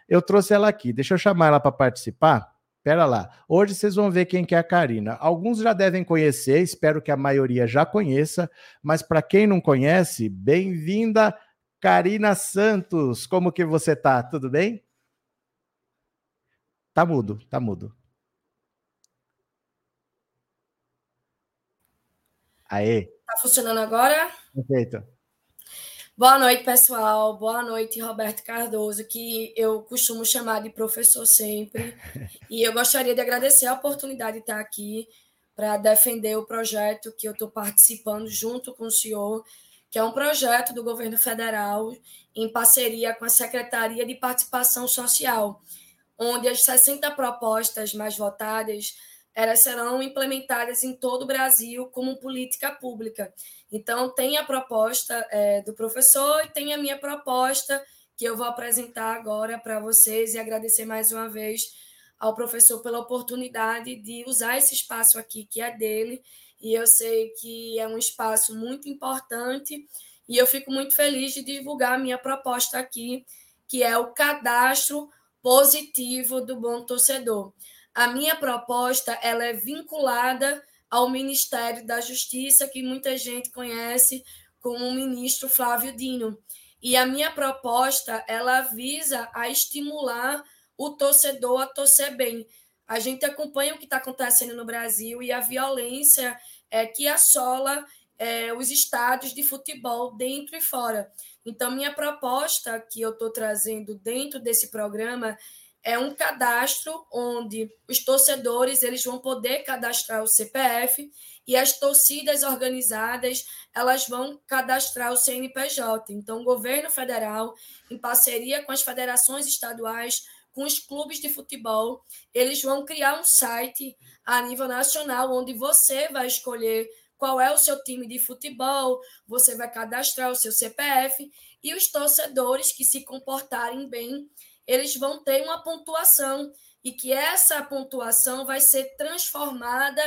Speaker 2: Eu trouxe ela aqui. Deixa eu chamar ela para participar. Pera lá. Hoje vocês vão ver quem que é a Karina. Alguns já devem conhecer, espero que a maioria já conheça, mas para quem não conhece, bem-vinda, Karina Santos. Como que você tá? Tudo bem? Tá mudo, tá mudo. Aê.
Speaker 3: Tá funcionando agora?
Speaker 2: Perfeito.
Speaker 3: Boa noite, pessoal. Boa noite, Roberto Cardoso, que eu costumo chamar de professor sempre. E eu gostaria de agradecer a oportunidade de estar aqui para defender o projeto que eu estou participando junto com o senhor, que é um projeto do governo federal em parceria com a Secretaria de Participação Social, onde as 60 propostas mais votadas elas serão implementadas em todo o Brasil como política pública. Então, tem a proposta é, do professor e tem a minha proposta, que eu vou apresentar agora para vocês e agradecer mais uma vez ao professor pela oportunidade de usar esse espaço aqui, que é dele, e eu sei que é um espaço muito importante, e eu fico muito feliz de divulgar a minha proposta aqui, que é o cadastro positivo do bom torcedor. A minha proposta ela é vinculada ao Ministério da Justiça, que muita gente conhece como o ministro Flávio Dino. E a minha proposta, ela visa a estimular o torcedor a torcer bem. A gente acompanha o que está acontecendo no Brasil e a violência é, que assola é, os estádios de futebol dentro e fora. Então, minha proposta que eu estou trazendo dentro desse programa é um cadastro onde os torcedores eles vão poder cadastrar o CPF e as torcidas organizadas elas vão cadastrar o CNPJ. Então, o governo federal, em parceria com as federações estaduais, com os clubes de futebol, eles vão criar um site a nível nacional onde você vai escolher qual é o seu time de futebol, você vai cadastrar o seu CPF e os torcedores que se comportarem bem eles vão ter uma pontuação e que essa pontuação vai ser transformada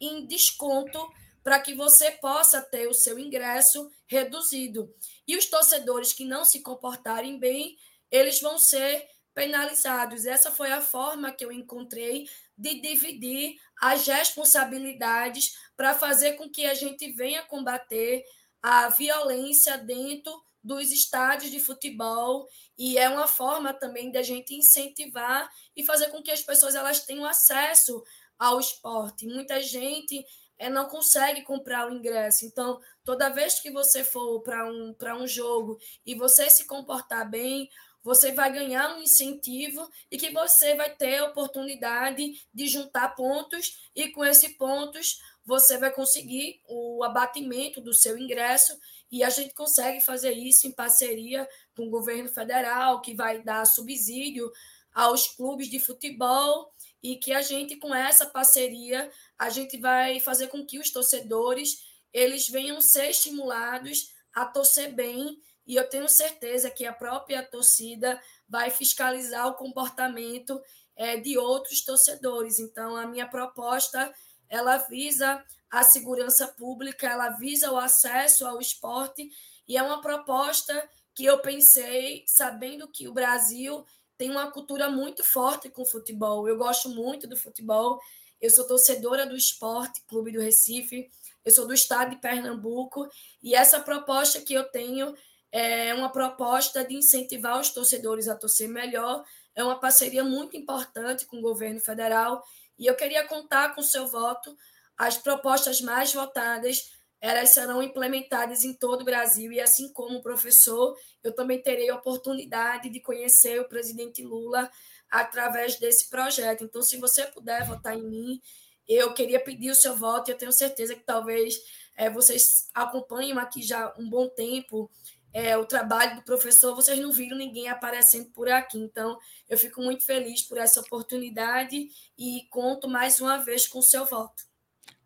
Speaker 3: em desconto para que você possa ter o seu ingresso reduzido. E os torcedores que não se comportarem bem, eles vão ser penalizados. Essa foi a forma que eu encontrei de dividir as responsabilidades para fazer com que a gente venha combater a violência dentro dos estádios de futebol e é uma forma também da gente incentivar e fazer com que as pessoas elas tenham acesso ao esporte. Muita gente é, não consegue comprar o ingresso. Então, toda vez que você for para um, um jogo e você se comportar bem, você vai ganhar um incentivo e que você vai ter a oportunidade de juntar pontos e com esses pontos você vai conseguir o abatimento do seu ingresso e a gente consegue fazer isso em parceria com o governo federal, que vai dar subsídio aos clubes de futebol e que a gente com essa parceria a gente vai fazer com que os torcedores eles venham ser estimulados a torcer bem e eu tenho certeza que a própria torcida vai fiscalizar o comportamento é, de outros torcedores. Então a minha proposta ela visa a segurança pública, ela visa o acesso ao esporte e é uma proposta que eu pensei sabendo que o Brasil tem uma cultura muito forte com futebol. Eu gosto muito do futebol. Eu sou torcedora do Esporte Clube do Recife. Eu sou do estado de Pernambuco e essa proposta que eu tenho é uma proposta de incentivar os torcedores a torcer melhor. É uma parceria muito importante com o governo federal e eu queria contar com o seu voto. As propostas mais votadas elas serão implementadas em todo o Brasil e assim como professor, eu também terei a oportunidade de conhecer o presidente Lula através desse projeto. Então, se você puder votar em mim, eu queria pedir o seu voto e eu tenho certeza que talvez é, vocês acompanhem aqui já um bom tempo é, o trabalho do professor, vocês não viram ninguém aparecendo por aqui. Então, eu fico muito feliz por essa oportunidade e conto mais uma vez com o seu voto.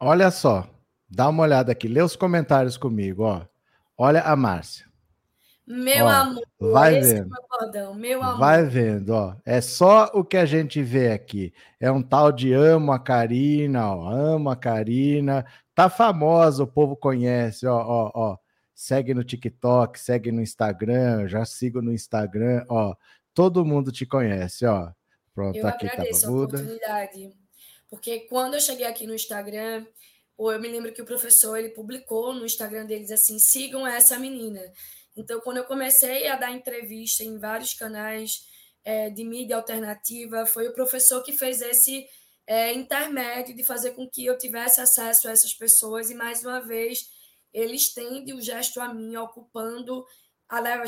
Speaker 2: Olha só, dá uma olhada aqui, lê os comentários comigo, ó. Olha a Márcia.
Speaker 3: Meu ó, amor,
Speaker 2: vai vendo.
Speaker 3: É meu amor.
Speaker 2: Vai vendo, ó. É só o que a gente vê aqui. É um tal de amo a Karina, ó. Amo a Karina. Tá famosa, o povo conhece, ó, ó, ó. Segue no TikTok, segue no Instagram, já sigo no Instagram, ó. Todo mundo te conhece, ó. Pronto,
Speaker 3: eu
Speaker 2: aqui
Speaker 3: tá a oportunidade. Porque quando eu cheguei aqui no Instagram, eu me lembro que o professor ele publicou no Instagram deles assim: sigam essa menina. Então, quando eu comecei a dar entrevista em vários canais é, de mídia alternativa, foi o professor que fez esse é, intermédio de fazer com que eu tivesse acesso a essas pessoas e, mais uma vez, ele estende o gesto a mim, ocupando,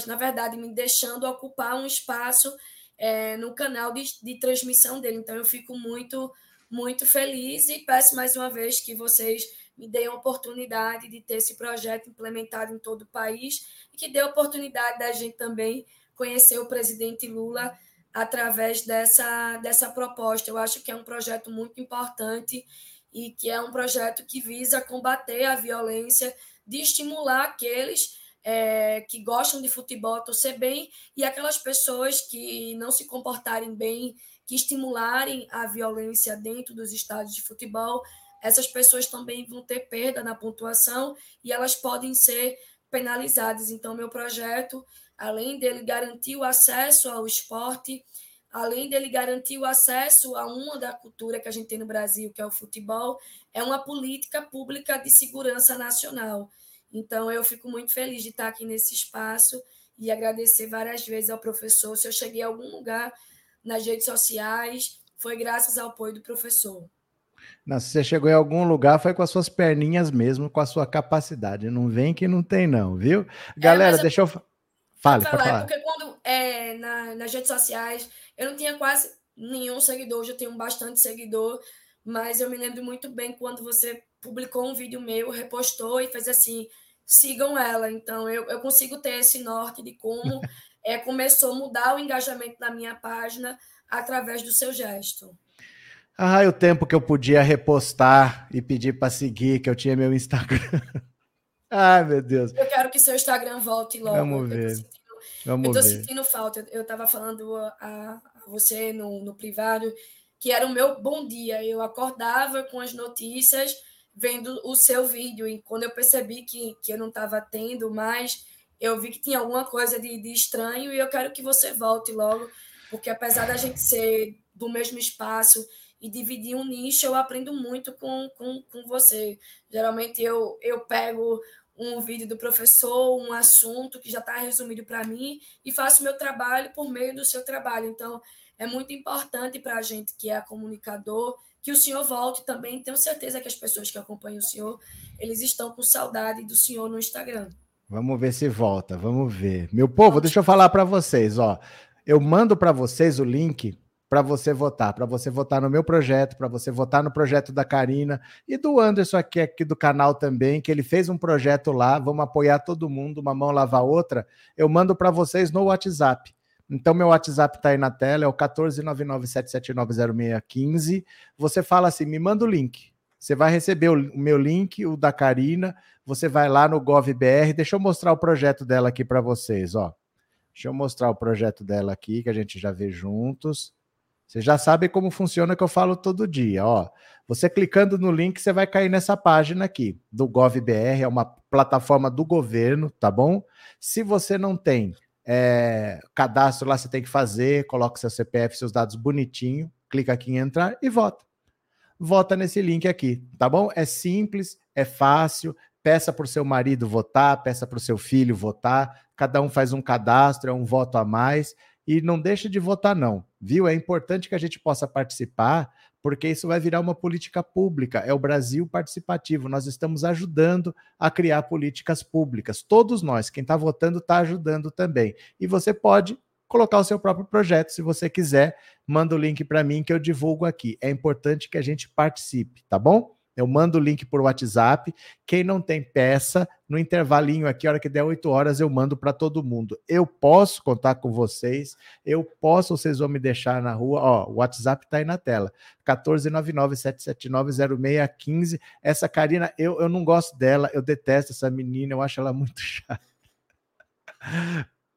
Speaker 3: na verdade, me deixando ocupar um espaço é, no canal de, de transmissão dele. Então, eu fico muito, muito feliz e peço mais uma vez que vocês me deem a oportunidade de ter esse projeto implementado em todo o país e que dê a oportunidade da gente também conhecer o presidente Lula através dessa, dessa proposta. Eu acho que é um projeto muito importante e que é um projeto que visa combater a violência, de estimular aqueles é, que gostam de futebol a torcer bem e aquelas pessoas que não se comportarem bem, que estimularem a violência dentro dos estádios de futebol essas pessoas também vão ter perda na pontuação e elas podem ser penalizadas. Então, meu projeto, além dele garantir o acesso ao esporte, além dele garantir o acesso a uma da cultura que a gente tem no Brasil, que é o futebol, é uma política pública de segurança nacional. Então, eu fico muito feliz de estar aqui nesse espaço e agradecer várias vezes ao professor. Se eu cheguei a algum lugar nas redes sociais, foi graças ao apoio do professor.
Speaker 2: Não, se você chegou em algum lugar, foi com as suas perninhas mesmo, com a sua capacidade. Não vem que não tem, não, viu? É, Galera, é, deixa eu. Fale,
Speaker 3: falar, falar. Porque quando é, na, nas redes sociais, eu não tinha quase nenhum seguidor, hoje eu tenho bastante seguidor, mas eu me lembro muito bem quando você publicou um vídeo meu, repostou e fez assim: sigam ela. Então eu, eu consigo ter esse norte de como é, começou a mudar o engajamento da minha página através do seu gesto.
Speaker 2: Ah, o tempo que eu podia repostar e pedir para seguir, que eu tinha meu Instagram. Ai, meu Deus.
Speaker 3: Eu quero que seu Instagram volte logo.
Speaker 2: Vamos ver. Eu tô sentindo, Vamos
Speaker 3: eu tô
Speaker 2: ver.
Speaker 3: sentindo falta. Eu estava falando a, a, você no, no privado que era o meu bom dia. Eu acordava com as notícias, vendo o seu vídeo. E quando eu percebi que, que eu não estava tendo mais, eu vi que tinha alguma coisa de, de estranho e eu quero que você volte logo, porque apesar da gente ser do mesmo espaço e dividir um nicho, eu aprendo muito com, com, com você. Geralmente eu, eu pego um vídeo do professor, um assunto que já está resumido para mim e faço meu trabalho por meio do seu trabalho. Então, é muito importante para a gente que é comunicador que o senhor volte também. Tenho certeza que as pessoas que acompanham o senhor, eles estão com saudade do senhor no Instagram.
Speaker 2: Vamos ver se volta, vamos ver. Meu povo, deixa eu falar para vocês, ó. Eu mando para vocês o link para você votar, para você votar no meu projeto, para você votar no projeto da Karina e do Anderson aqui, aqui do canal também, que ele fez um projeto lá, vamos apoiar todo mundo, uma mão lava a outra. Eu mando para vocês no WhatsApp. Então, meu WhatsApp está aí na tela, é o 14997790615. Você fala assim: me manda o link. Você vai receber o meu link, o da Karina. Você vai lá no GovBR. Deixa eu mostrar o projeto dela aqui para vocês. Ó. Deixa eu mostrar o projeto dela aqui, que a gente já vê juntos. Você já sabe como funciona que eu falo todo dia, ó. Você clicando no link, você vai cair nessa página aqui do GovBR, é uma plataforma do governo, tá bom? Se você não tem é, cadastro lá, você tem que fazer, coloca seu CPF, seus dados bonitinho, clica aqui em entrar e vota. Vota nesse link aqui, tá bom? É simples, é fácil. Peça para o seu marido votar, peça para o seu filho votar. Cada um faz um cadastro, é um voto a mais. E não deixa de votar, não, viu? É importante que a gente possa participar, porque isso vai virar uma política pública. É o Brasil participativo. Nós estamos ajudando a criar políticas públicas. Todos nós, quem está votando, está ajudando também. E você pode colocar o seu próprio projeto, se você quiser, manda o link para mim que eu divulgo aqui. É importante que a gente participe, tá bom? Eu mando o link por WhatsApp. Quem não tem peça, no intervalinho aqui, a hora que der 8 horas, eu mando para todo mundo. Eu posso contar com vocês, eu posso, vocês vão me deixar na rua. Ó, o WhatsApp está aí na tela: 14997790615. Essa Karina, eu, eu não gosto dela, eu detesto essa menina, eu acho ela muito chata.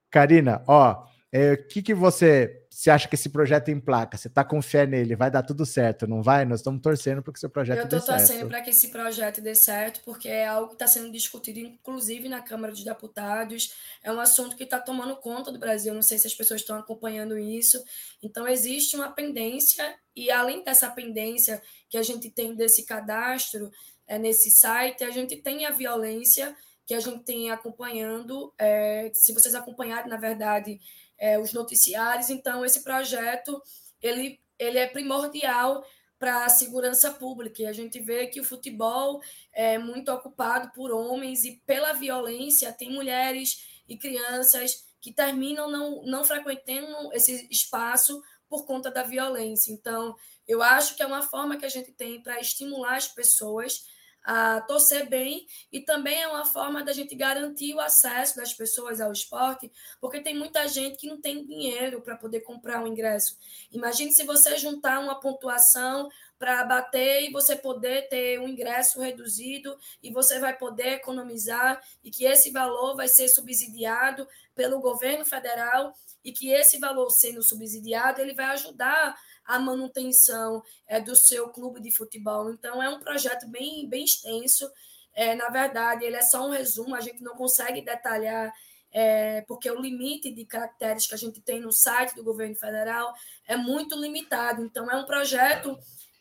Speaker 2: Karina, ó, o é, que, que você, você acha que esse projeto em placa? Você está com fé nele? Vai dar tudo certo, não vai? Nós estamos torcendo para que seu projeto dê certo.
Speaker 3: Eu estou torcendo para que esse projeto dê certo, porque é algo que está sendo discutido, inclusive na Câmara dos Deputados. É um assunto que está tomando conta do Brasil. Não sei se as pessoas estão acompanhando isso. Então, existe uma pendência, e além dessa pendência que a gente tem desse cadastro, é, nesse site, a gente tem a violência que a gente tem acompanhando. É, se vocês acompanharem, na verdade é, os noticiários. Então, esse projeto ele, ele é primordial para a segurança pública. E a gente vê que o futebol é muito ocupado por homens e pela violência tem mulheres e crianças que terminam não, não frequentando esse espaço por conta da violência. Então, eu acho que é uma forma que a gente tem para estimular as pessoas a torcer bem e também é uma forma da gente garantir o acesso das pessoas ao esporte, porque tem muita gente que não tem dinheiro para poder comprar um ingresso. Imagine se você juntar uma pontuação para bater e você poder ter um ingresso reduzido e você vai poder economizar e que esse valor vai ser subsidiado pelo governo federal e que esse valor sendo subsidiado ele vai ajudar a manutenção é, do seu clube de futebol. Então, é um projeto bem, bem extenso. É, na verdade, ele é só um resumo, a gente não consegue detalhar, é, porque o limite de caracteres que a gente tem no site do governo federal é muito limitado. Então, é um projeto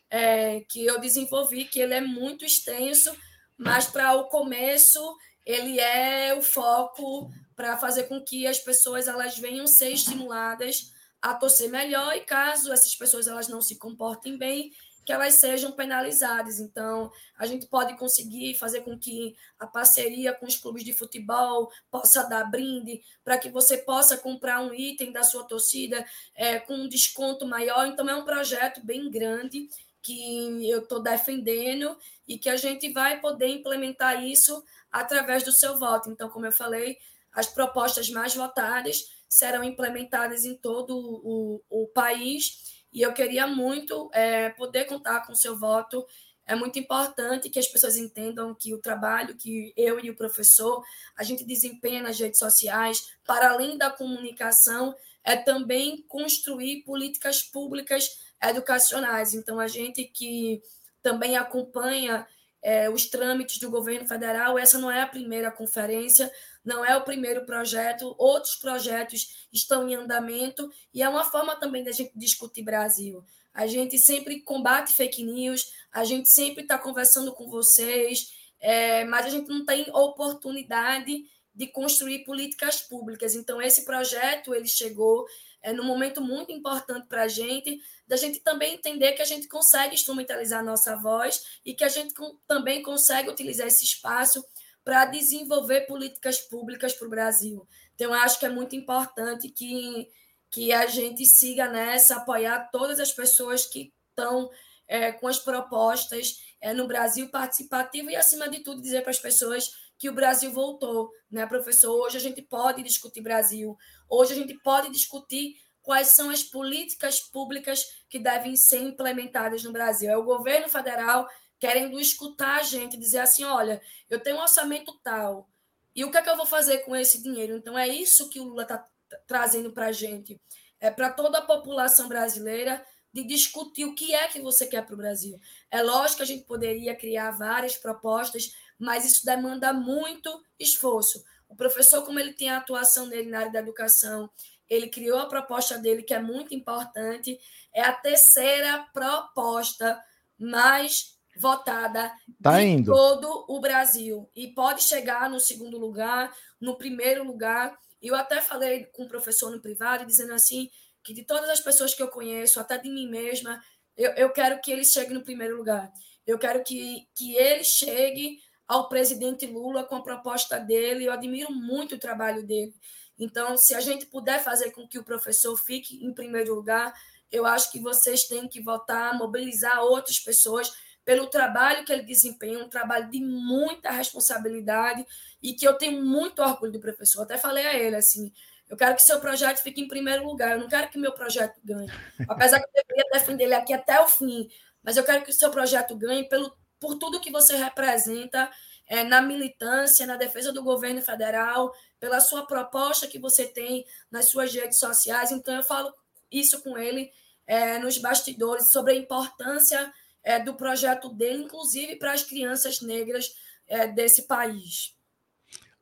Speaker 3: é, que eu desenvolvi, que ele é muito extenso, mas para o começo ele é o foco para fazer com que as pessoas elas venham ser estimuladas a torcer melhor e caso essas pessoas elas não se comportem bem, que elas sejam penalizadas. Então, a gente pode conseguir fazer com que a parceria com os clubes de futebol possa dar brinde para que você possa comprar um item da sua torcida é, com um desconto maior. Então, é um projeto bem grande que eu estou defendendo e que a gente vai poder implementar isso através do seu voto. Então, como eu falei, as propostas mais votadas serão implementadas em todo o, o país e eu queria muito é, poder contar com o seu voto. É muito importante que as pessoas entendam que o trabalho que eu e o professor a gente desempenha nas redes sociais, para além da comunicação, é também construir políticas públicas educacionais. Então, a gente que também acompanha é, os trâmites do governo federal, essa não é a primeira conferência, não é o primeiro projeto, outros projetos estão em andamento e é uma forma também da gente discutir Brasil. A gente sempre combate fake news, a gente sempre está conversando com vocês, é, mas a gente não tem oportunidade de construir políticas públicas. Então, esse projeto ele chegou é, num momento muito importante para a gente, da gente também entender que a gente consegue instrumentalizar a nossa voz e que a gente com, também consegue utilizar esse espaço para desenvolver políticas públicas para o Brasil. Então, acho que é muito importante que, que a gente siga nessa, apoiar todas as pessoas que estão é, com as propostas é, no Brasil participativo e, acima de tudo, dizer para as pessoas que o Brasil voltou, né, professor? Hoje a gente pode discutir Brasil, hoje a gente pode discutir quais são as políticas públicas que devem ser implementadas no Brasil. É o governo federal querendo escutar a gente, dizer assim: olha, eu tenho um orçamento tal, e o que é que eu vou fazer com esse dinheiro? Então, é isso que o Lula está trazendo para a gente. É para toda a população brasileira de discutir o que é que você quer para o Brasil. É lógico que a gente poderia criar várias propostas, mas isso demanda muito esforço. O professor, como ele tem a atuação dele na área da educação, ele criou a proposta dele, que é muito importante, é a terceira proposta mais votada
Speaker 2: tá indo.
Speaker 3: todo o Brasil. E pode chegar no segundo lugar, no primeiro lugar. Eu até falei com o professor no privado, dizendo assim, que de todas as pessoas que eu conheço, até de mim mesma, eu, eu quero que ele chegue no primeiro lugar. Eu quero que, que ele chegue ao presidente Lula com a proposta dele. Eu admiro muito o trabalho dele. Então, se a gente puder fazer com que o professor fique em primeiro lugar, eu acho que vocês têm que votar, mobilizar outras pessoas pelo trabalho que ele desempenha, um trabalho de muita responsabilidade e que eu tenho muito orgulho do professor. Até falei a ele assim, eu quero que seu projeto fique em primeiro lugar. Eu não quero que meu projeto ganhe. Apesar que eu deveria defender ele aqui até o fim. Mas eu quero que o seu projeto ganhe pelo, por tudo que você representa é, na militância, na defesa do governo federal, pela sua proposta que você tem nas suas redes sociais. Então, eu falo isso com ele é, nos bastidores sobre a importância é, do projeto dele, inclusive para as crianças negras é, desse país.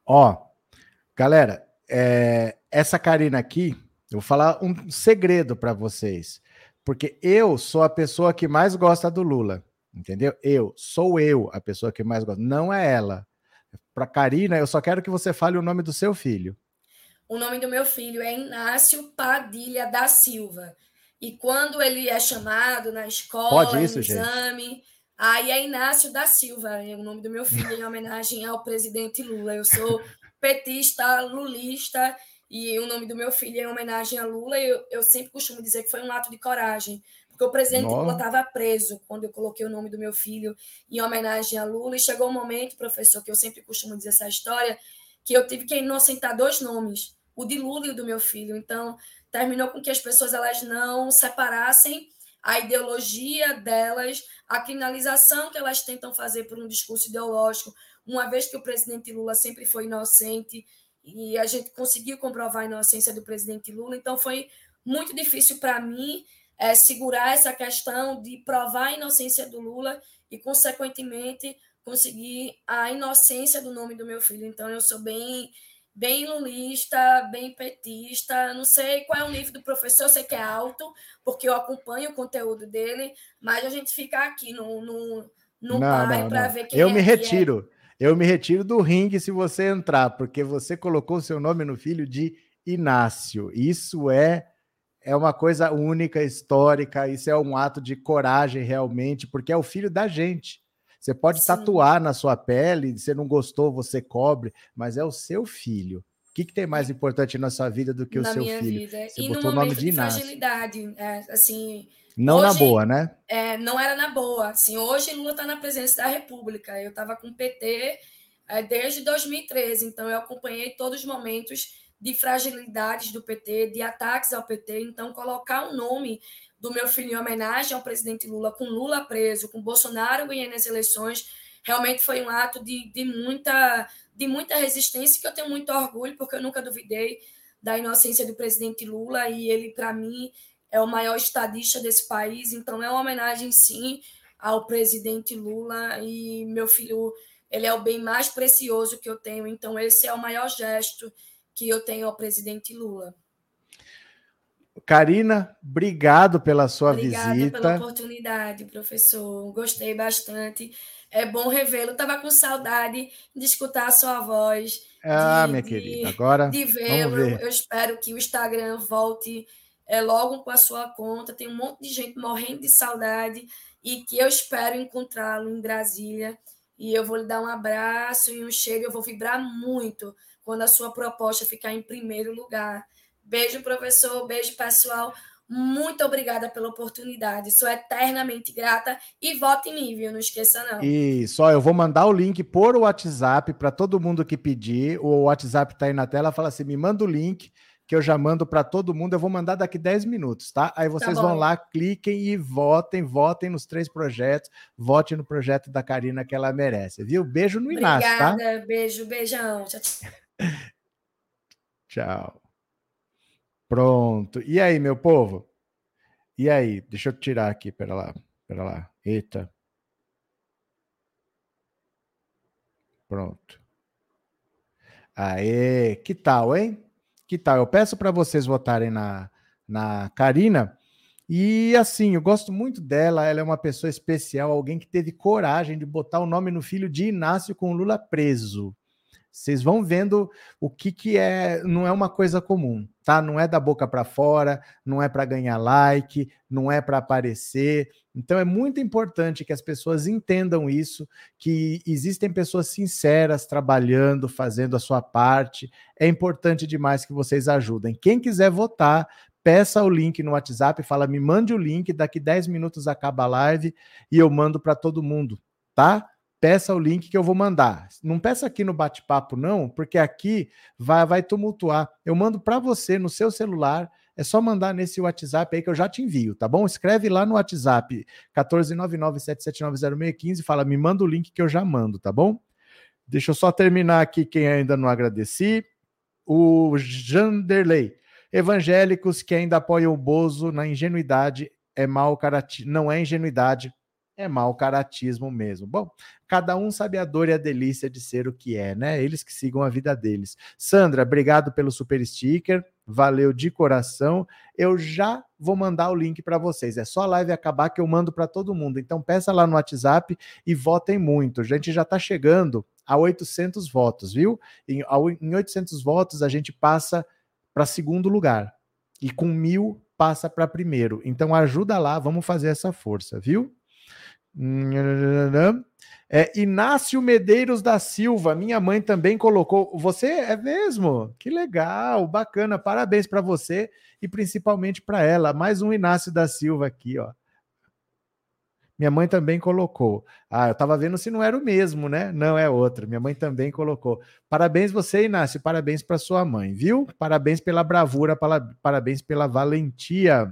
Speaker 2: Ó, galera, é, essa Karina aqui, eu vou falar um segredo para vocês, porque eu sou a pessoa que mais gosta do Lula, entendeu? Eu, sou eu a pessoa que mais gosta, não é ela. Para Karina, eu só quero que você fale o nome do seu filho.
Speaker 3: O nome do meu filho é Inácio Padilha da Silva. E quando ele é chamado na escola, isso, no exame, gente. aí é Inácio da Silva, é o nome do meu filho, em homenagem ao presidente Lula. Eu sou petista, lulista, e o nome do meu filho é em homenagem a Lula. E eu, eu sempre costumo dizer que foi um ato de coragem, porque o presidente Nossa. Lula estava preso quando eu coloquei o nome do meu filho em homenagem a Lula. E chegou um momento, professor, que eu sempre costumo dizer essa história, que eu tive que inocentar dois nomes, o de Lula e o do meu filho. Então, terminou com que as pessoas elas não separassem a ideologia delas, a criminalização que elas tentam fazer por um discurso ideológico, uma vez que o presidente Lula sempre foi inocente e a gente conseguiu comprovar a inocência do presidente Lula, então foi muito difícil para mim é, segurar essa questão de provar a inocência do Lula e, consequentemente, conseguir a inocência do nome do meu filho. Então, eu sou bem bem lulista, bem petista. Não sei qual é o nível do professor, eu sei que é alto, porque eu acompanho o conteúdo dele, mas a gente fica aqui no, no, no
Speaker 2: não, pai para ver quem Eu é me é. retiro. É. Eu me retiro do ringue se você entrar, porque você colocou seu nome no filho de Inácio. Isso é é uma coisa única, histórica, isso é um ato de coragem realmente, porque é o filho da gente. Você pode Sim. tatuar na sua pele, se não gostou, você cobre, mas é o seu filho. O que, que tem mais importante na sua vida do que na o seu filho?
Speaker 3: Vida. Você e botou o nome de, de fragilidade, é, assim.
Speaker 2: Não hoje, na boa, né?
Speaker 3: É, não era na boa. Assim, hoje Lula está na presidência da República. Eu estava com o PT é, desde 2013, então eu acompanhei todos os momentos de fragilidades do PT, de ataques ao PT. Então, colocar um nome do meu filho em homenagem ao presidente Lula, com Lula preso, com Bolsonaro ganhando as eleições, realmente foi um ato de, de, muita, de muita resistência, que eu tenho muito orgulho, porque eu nunca duvidei da inocência do presidente Lula, e ele, para mim, é o maior estadista desse país, então é uma homenagem, sim, ao presidente Lula, e meu filho, ele é o bem mais precioso que eu tenho, então esse é o maior gesto que eu tenho ao presidente Lula.
Speaker 2: Karina, obrigado pela sua
Speaker 3: Obrigada
Speaker 2: visita.
Speaker 3: pela oportunidade, professor. Gostei bastante. É bom revê-lo. Estava com saudade de escutar a sua voz.
Speaker 2: Ah, de, minha de, querida, agora
Speaker 3: de vê-lo. Eu espero que o Instagram volte é, logo com a sua conta. Tem um monte de gente morrendo de saudade e que eu espero encontrá-lo em Brasília. E eu vou lhe dar um abraço e um cheiro. Eu vou vibrar muito quando a sua proposta ficar em primeiro lugar Beijo, professor. Beijo, pessoal. Muito obrigada pela oportunidade. Sou eternamente grata e vote em mim, viu? Não esqueça, não.
Speaker 2: Isso, ó, eu vou mandar o link por WhatsApp para todo mundo que pedir. O WhatsApp está aí na tela. Fala assim: me manda o link que eu já mando para todo mundo. Eu vou mandar daqui 10 minutos, tá? Aí vocês tá vão lá, cliquem e votem, votem nos três projetos, vote no projeto da Karina que ela merece, viu? Beijo no Inácio, tá?
Speaker 3: Obrigada, beijo, beijão. Tchau.
Speaker 2: Tchau. Pronto. E aí, meu povo? E aí? Deixa eu tirar aqui, pera lá, pera lá. Eita. Pronto. Aê, que tal, hein? Que tal? Eu peço para vocês votarem na, na Karina. E assim, eu gosto muito dela, ela é uma pessoa especial, alguém que teve coragem de botar o nome no filho de Inácio com Lula preso. Vocês vão vendo o que, que é, não é uma coisa comum, tá? Não é da boca para fora, não é para ganhar like, não é para aparecer. Então é muito importante que as pessoas entendam isso, que existem pessoas sinceras trabalhando, fazendo a sua parte. É importante demais que vocês ajudem. Quem quiser votar, peça o link no WhatsApp, fala, me mande o link, daqui 10 minutos acaba a live e eu mando para todo mundo, tá? Peça o link que eu vou mandar. Não peça aqui no bate-papo, não, porque aqui vai, vai tumultuar. Eu mando para você no seu celular. É só mandar nesse WhatsApp aí que eu já te envio, tá bom? Escreve lá no WhatsApp 14997790615 e fala, me manda o link que eu já mando, tá bom? Deixa eu só terminar aqui quem ainda não agradeci. O Janderley. Evangélicos que ainda apoiam o Bozo na ingenuidade é mal caratismo. Não é ingenuidade, é mau caratismo mesmo. Bom, cada um sabe a dor e a delícia de ser o que é, né? Eles que sigam a vida deles. Sandra, obrigado pelo super sticker. Valeu de coração. Eu já vou mandar o link para vocês. É só a live acabar que eu mando para todo mundo. Então peça lá no WhatsApp e votem muito. A gente já está chegando a 800 votos, viu? Em, em 800 votos a gente passa para segundo lugar. E com mil passa para primeiro. Então ajuda lá, vamos fazer essa força, viu? É, Inácio Medeiros da Silva, minha mãe também colocou. Você é mesmo? Que legal, bacana. Parabéns para você e principalmente para ela. Mais um Inácio da Silva aqui, ó. Minha mãe também colocou. Ah, eu estava vendo se não era o mesmo, né? Não é outro. Minha mãe também colocou. Parabéns você, Inácio. Parabéns para sua mãe, viu? Parabéns pela bravura, parabéns pela valentia.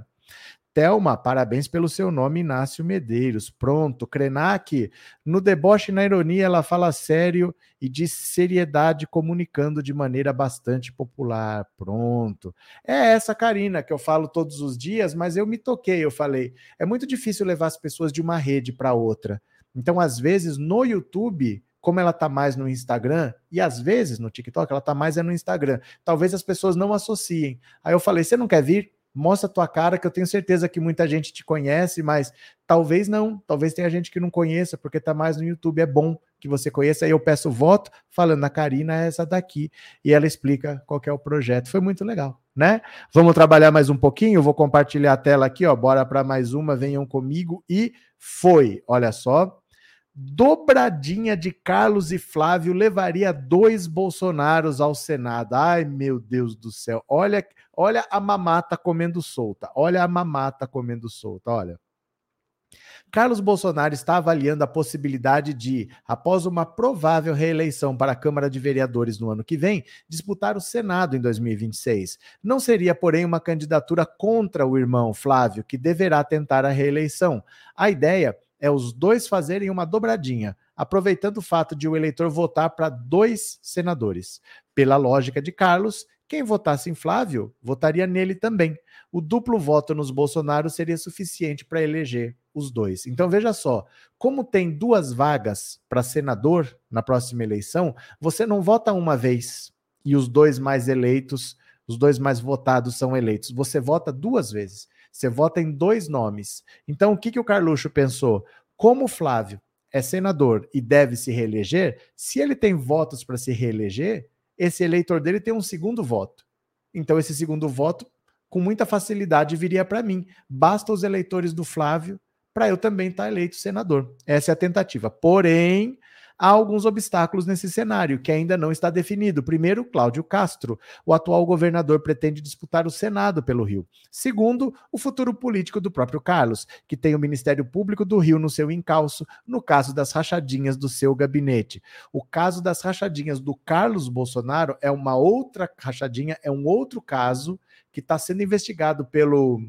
Speaker 2: Thelma, parabéns pelo seu nome, Inácio Medeiros. Pronto. Krenak, no deboche e na ironia, ela fala sério e de seriedade, comunicando de maneira bastante popular. Pronto. É essa Karina que eu falo todos os dias, mas eu me toquei, eu falei. É muito difícil levar as pessoas de uma rede para outra. Então, às vezes, no YouTube, como ela está mais no Instagram, e às vezes no TikTok, ela está mais é no Instagram. Talvez as pessoas não associem. Aí eu falei: você não quer vir? Mostra a tua cara, que eu tenho certeza que muita gente te conhece, mas talvez não, talvez tenha gente que não conheça, porque tá mais no YouTube, é bom que você conheça, aí eu peço voto, falando, a Karina é essa daqui, e ela explica qual é o projeto, foi muito legal, né? Vamos trabalhar mais um pouquinho, vou compartilhar a tela aqui, ó, bora para mais uma, venham comigo, e foi, olha só, dobradinha de Carlos e Flávio levaria dois Bolsonaros ao Senado. Ai, meu Deus do céu. Olha, olha a mamata comendo solta. Olha a mamata comendo solta, olha. Carlos Bolsonaro está avaliando a possibilidade de, após uma provável reeleição para a Câmara de Vereadores no ano que vem, disputar o Senado em 2026. Não seria, porém, uma candidatura contra o irmão Flávio, que deverá tentar a reeleição. A ideia é os dois fazerem uma dobradinha, aproveitando o fato de o eleitor votar para dois senadores. Pela lógica de Carlos, quem votasse em Flávio votaria nele também. O duplo voto nos Bolsonaro seria suficiente para eleger os dois. Então veja só, como tem duas vagas para senador na próxima eleição, você não vota uma vez e os dois mais eleitos, os dois mais votados são eleitos. Você vota duas vezes. Você vota em dois nomes. Então, o que, que o Carluxo pensou? Como o Flávio é senador e deve se reeleger, se ele tem votos para se reeleger, esse eleitor dele tem um segundo voto. Então, esse segundo voto, com muita facilidade, viria para mim. Basta os eleitores do Flávio para eu também estar tá eleito senador. Essa é a tentativa. Porém, há alguns obstáculos nesse cenário que ainda não está definido. Primeiro, Cláudio Castro. O atual governador pretende disputar o Senado pelo Rio. Segundo, o futuro político do próprio Carlos, que tem o Ministério Público do Rio no seu encalço, no caso das rachadinhas do seu gabinete. O caso das rachadinhas do Carlos Bolsonaro é uma outra rachadinha, é um outro caso que está sendo investigado pelo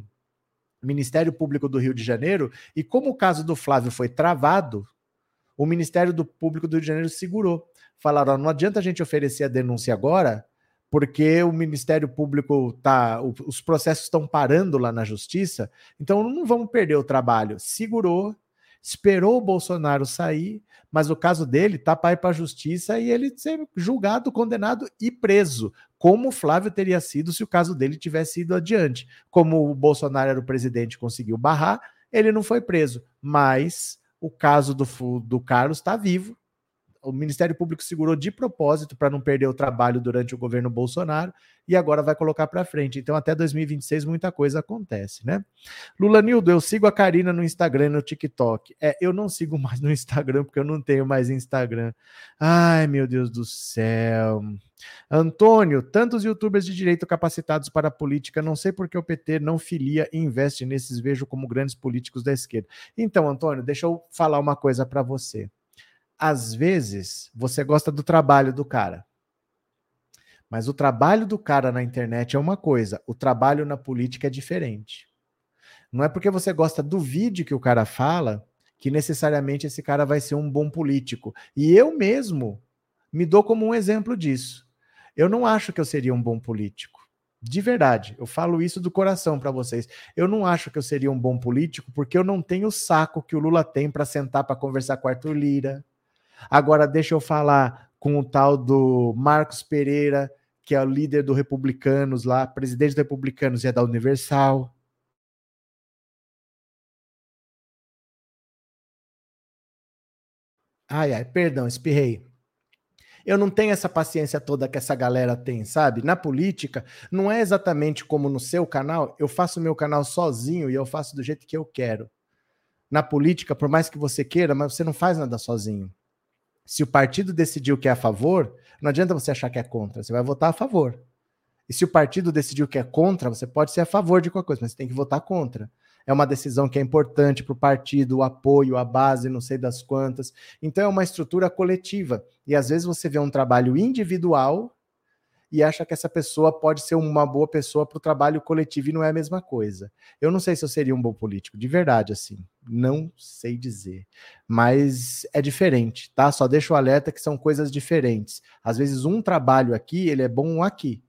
Speaker 2: Ministério Público do Rio de Janeiro, e como o caso do Flávio foi travado, o Ministério do Público do Rio de Janeiro segurou. Falaram: não adianta a gente oferecer a denúncia agora, porque o Ministério Público tá, os processos estão parando lá na justiça, então não vamos perder o trabalho. Segurou, esperou o Bolsonaro sair, mas o caso dele tá para ir para a justiça e ele ser julgado, condenado e preso, como o Flávio teria sido se o caso dele tivesse ido adiante. Como o Bolsonaro era o presidente conseguiu barrar, ele não foi preso, mas o caso do, do Carlos está vivo, o Ministério Público segurou de propósito para não perder o trabalho durante o governo Bolsonaro e agora vai colocar para frente. Então, até 2026, muita coisa acontece, né? Lula Nildo, eu sigo a Karina no Instagram e no TikTok. É, eu não sigo mais no Instagram porque eu não tenho mais Instagram. Ai, meu Deus do céu. Antônio, tantos youtubers de direito capacitados para a política, não sei por que o PT não filia e investe nesses, vejo como grandes políticos da esquerda. Então, Antônio, deixa eu falar uma coisa para você às vezes você gosta do trabalho do cara. Mas o trabalho do cara na internet é uma coisa, o trabalho na política é diferente. Não é porque você gosta do vídeo que o cara fala que necessariamente esse cara vai ser um bom político. E eu mesmo me dou como um exemplo disso. Eu não acho que eu seria um bom político. De verdade, eu falo isso do coração para vocês. Eu não acho que eu seria um bom político porque eu não tenho o saco que o Lula tem para sentar para conversar com Arthur Lira, Agora, deixa eu falar com o tal do Marcos Pereira, que é o líder do Republicanos lá, presidente do Republicanos e é da Universal. Ai, ai, perdão, espirrei. Eu não tenho essa paciência toda que essa galera tem, sabe? Na política, não é exatamente como no seu canal. Eu faço meu canal sozinho e eu faço do jeito que eu quero. Na política, por mais que você queira, mas você não faz nada sozinho. Se o partido decidiu que é a favor, não adianta você achar que é contra, você vai votar a favor. E se o partido decidiu que é contra, você pode ser a favor de qualquer coisa, mas você tem que votar contra. É uma decisão que é importante para o partido, o apoio, a base, não sei das quantas. Então é uma estrutura coletiva. E às vezes você vê um trabalho individual e acha que essa pessoa pode ser uma boa pessoa para o trabalho coletivo e não é a mesma coisa. Eu não sei se eu seria um bom político, de verdade, assim. Não sei dizer. Mas é diferente, tá? Só deixo o alerta que são coisas diferentes. Às vezes, um trabalho aqui, ele é bom aqui.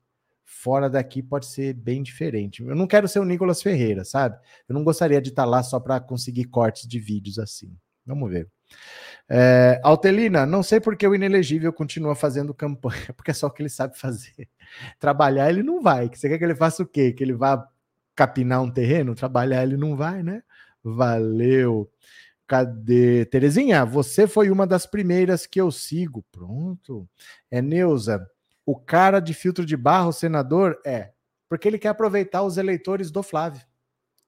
Speaker 2: Fora daqui pode ser bem diferente. Eu não quero ser o Nicolas Ferreira, sabe? Eu não gostaria de estar lá só para conseguir cortes de vídeos assim. Vamos ver. É, Altelina, não sei porque o inelegível continua fazendo campanha, porque é só o que ele sabe fazer. Trabalhar ele não vai. Você quer que ele faça o quê? Que ele vá capinar um terreno? Trabalhar ele não vai, né? Valeu. Cadê? Terezinha, você foi uma das primeiras que eu sigo. Pronto. É Neuza. O cara de filtro de barro, senador, é. Porque ele quer aproveitar os eleitores do Flávio.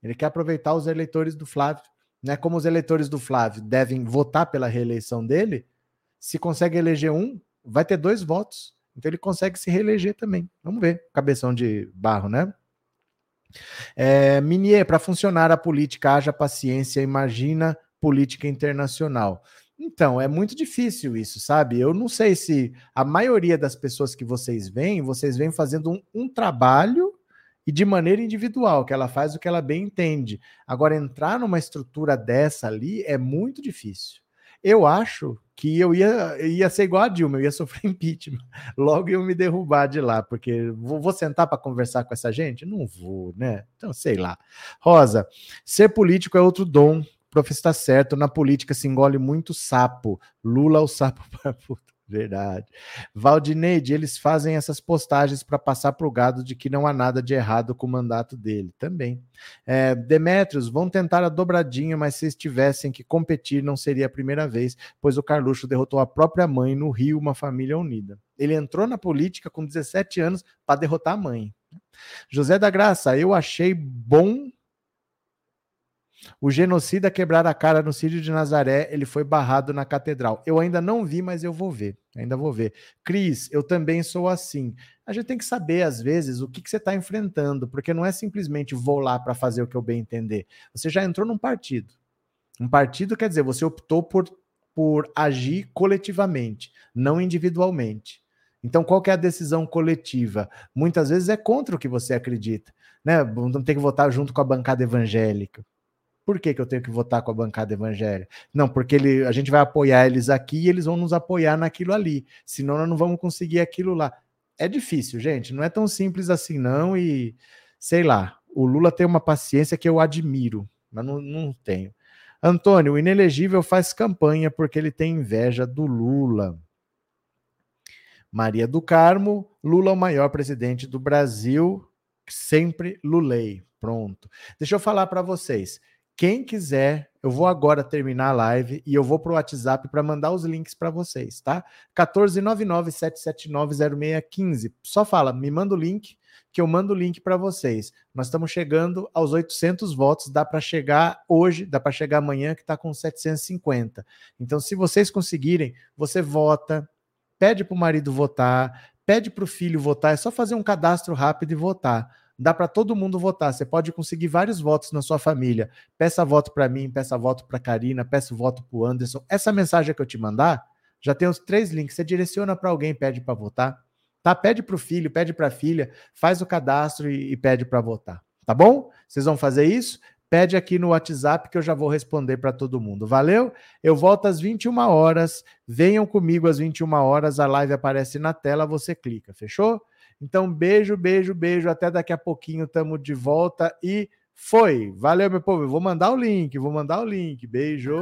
Speaker 2: Ele quer aproveitar os eleitores do Flávio né, como os eleitores do Flávio devem votar pela reeleição dele, se consegue eleger um, vai ter dois votos. Então ele consegue se reeleger também. Vamos ver, cabeção de barro, né? É, Minier, para funcionar a política, haja paciência, imagina política internacional. Então, é muito difícil isso, sabe? Eu não sei se a maioria das pessoas que vocês veem, vocês vêm fazendo um, um trabalho e de maneira individual, que ela faz o que ela bem entende. Agora, entrar numa estrutura dessa ali é muito difícil. Eu acho que eu ia, ia ser igual a Dilma, eu ia sofrer impeachment. Logo eu me derrubar de lá, porque vou, vou sentar para conversar com essa gente? Não vou, né? Então, sei lá. Rosa, ser político é outro dom. O professor está certo, na política se engole muito sapo. Lula o sapo para puta. Verdade. Valdineide, eles fazem essas postagens para passar para o gado de que não há nada de errado com o mandato dele. Também. É, Demetrios, vão tentar a dobradinha, mas se tivessem que competir, não seria a primeira vez, pois o Carluxo derrotou a própria mãe no Rio, uma família unida. Ele entrou na política com 17 anos para derrotar a mãe. José da Graça, eu achei bom o genocida quebrar a cara no Círio de Nazaré, ele foi barrado na catedral. Eu ainda não vi, mas eu vou ver. Ainda vou ver. Cris, eu também sou assim. A gente tem que saber, às vezes, o que, que você está enfrentando, porque não é simplesmente vou lá para fazer o que eu bem entender. Você já entrou num partido. Um partido quer dizer, você optou por, por agir coletivamente, não individualmente. Então, qual é a decisão coletiva? Muitas vezes é contra o que você acredita. Né? Não tem que votar junto com a bancada evangélica. Por que, que eu tenho que votar com a bancada evangélica? Não, porque ele, a gente vai apoiar eles aqui e eles vão nos apoiar naquilo ali. Senão nós não vamos conseguir aquilo lá. é difícil, gente. Não é tão simples assim, não. E sei lá, o Lula tem uma paciência que eu admiro, mas não, não tenho. Antônio, o inelegível faz campanha porque ele tem inveja do Lula. Maria do Carmo, Lula é o maior presidente do Brasil, sempre lulei. Pronto. Deixa eu falar para vocês. Quem quiser, eu vou agora terminar a live e eu vou para o WhatsApp para mandar os links para vocês, tá? 14997790615. Só fala, me manda o link que eu mando o link para vocês. Nós estamos chegando aos 800 votos, dá para chegar hoje, dá para chegar amanhã que está com 750. Então, se vocês conseguirem, você vota, pede para o marido votar, pede para o filho votar, é só fazer um cadastro rápido e votar. Dá para todo mundo votar. Você pode conseguir vários votos na sua família. Peça voto para mim, peça voto para Karina, peça voto para o Anderson. Essa mensagem que eu te mandar já tem os três links. Você direciona para alguém, pede para votar. Tá? Pede para o filho, pede para a filha, faz o cadastro e, e pede para votar. Tá bom? Vocês vão fazer isso? pede aqui no WhatsApp que eu já vou responder para todo mundo. Valeu? Eu volto às 21 horas. Venham comigo às 21 horas, a live aparece na tela, você clica, fechou? Então, beijo, beijo, beijo. Até daqui a pouquinho tamo de volta e foi. Valeu, meu povo. Eu vou mandar o link, vou mandar o link. Beijo.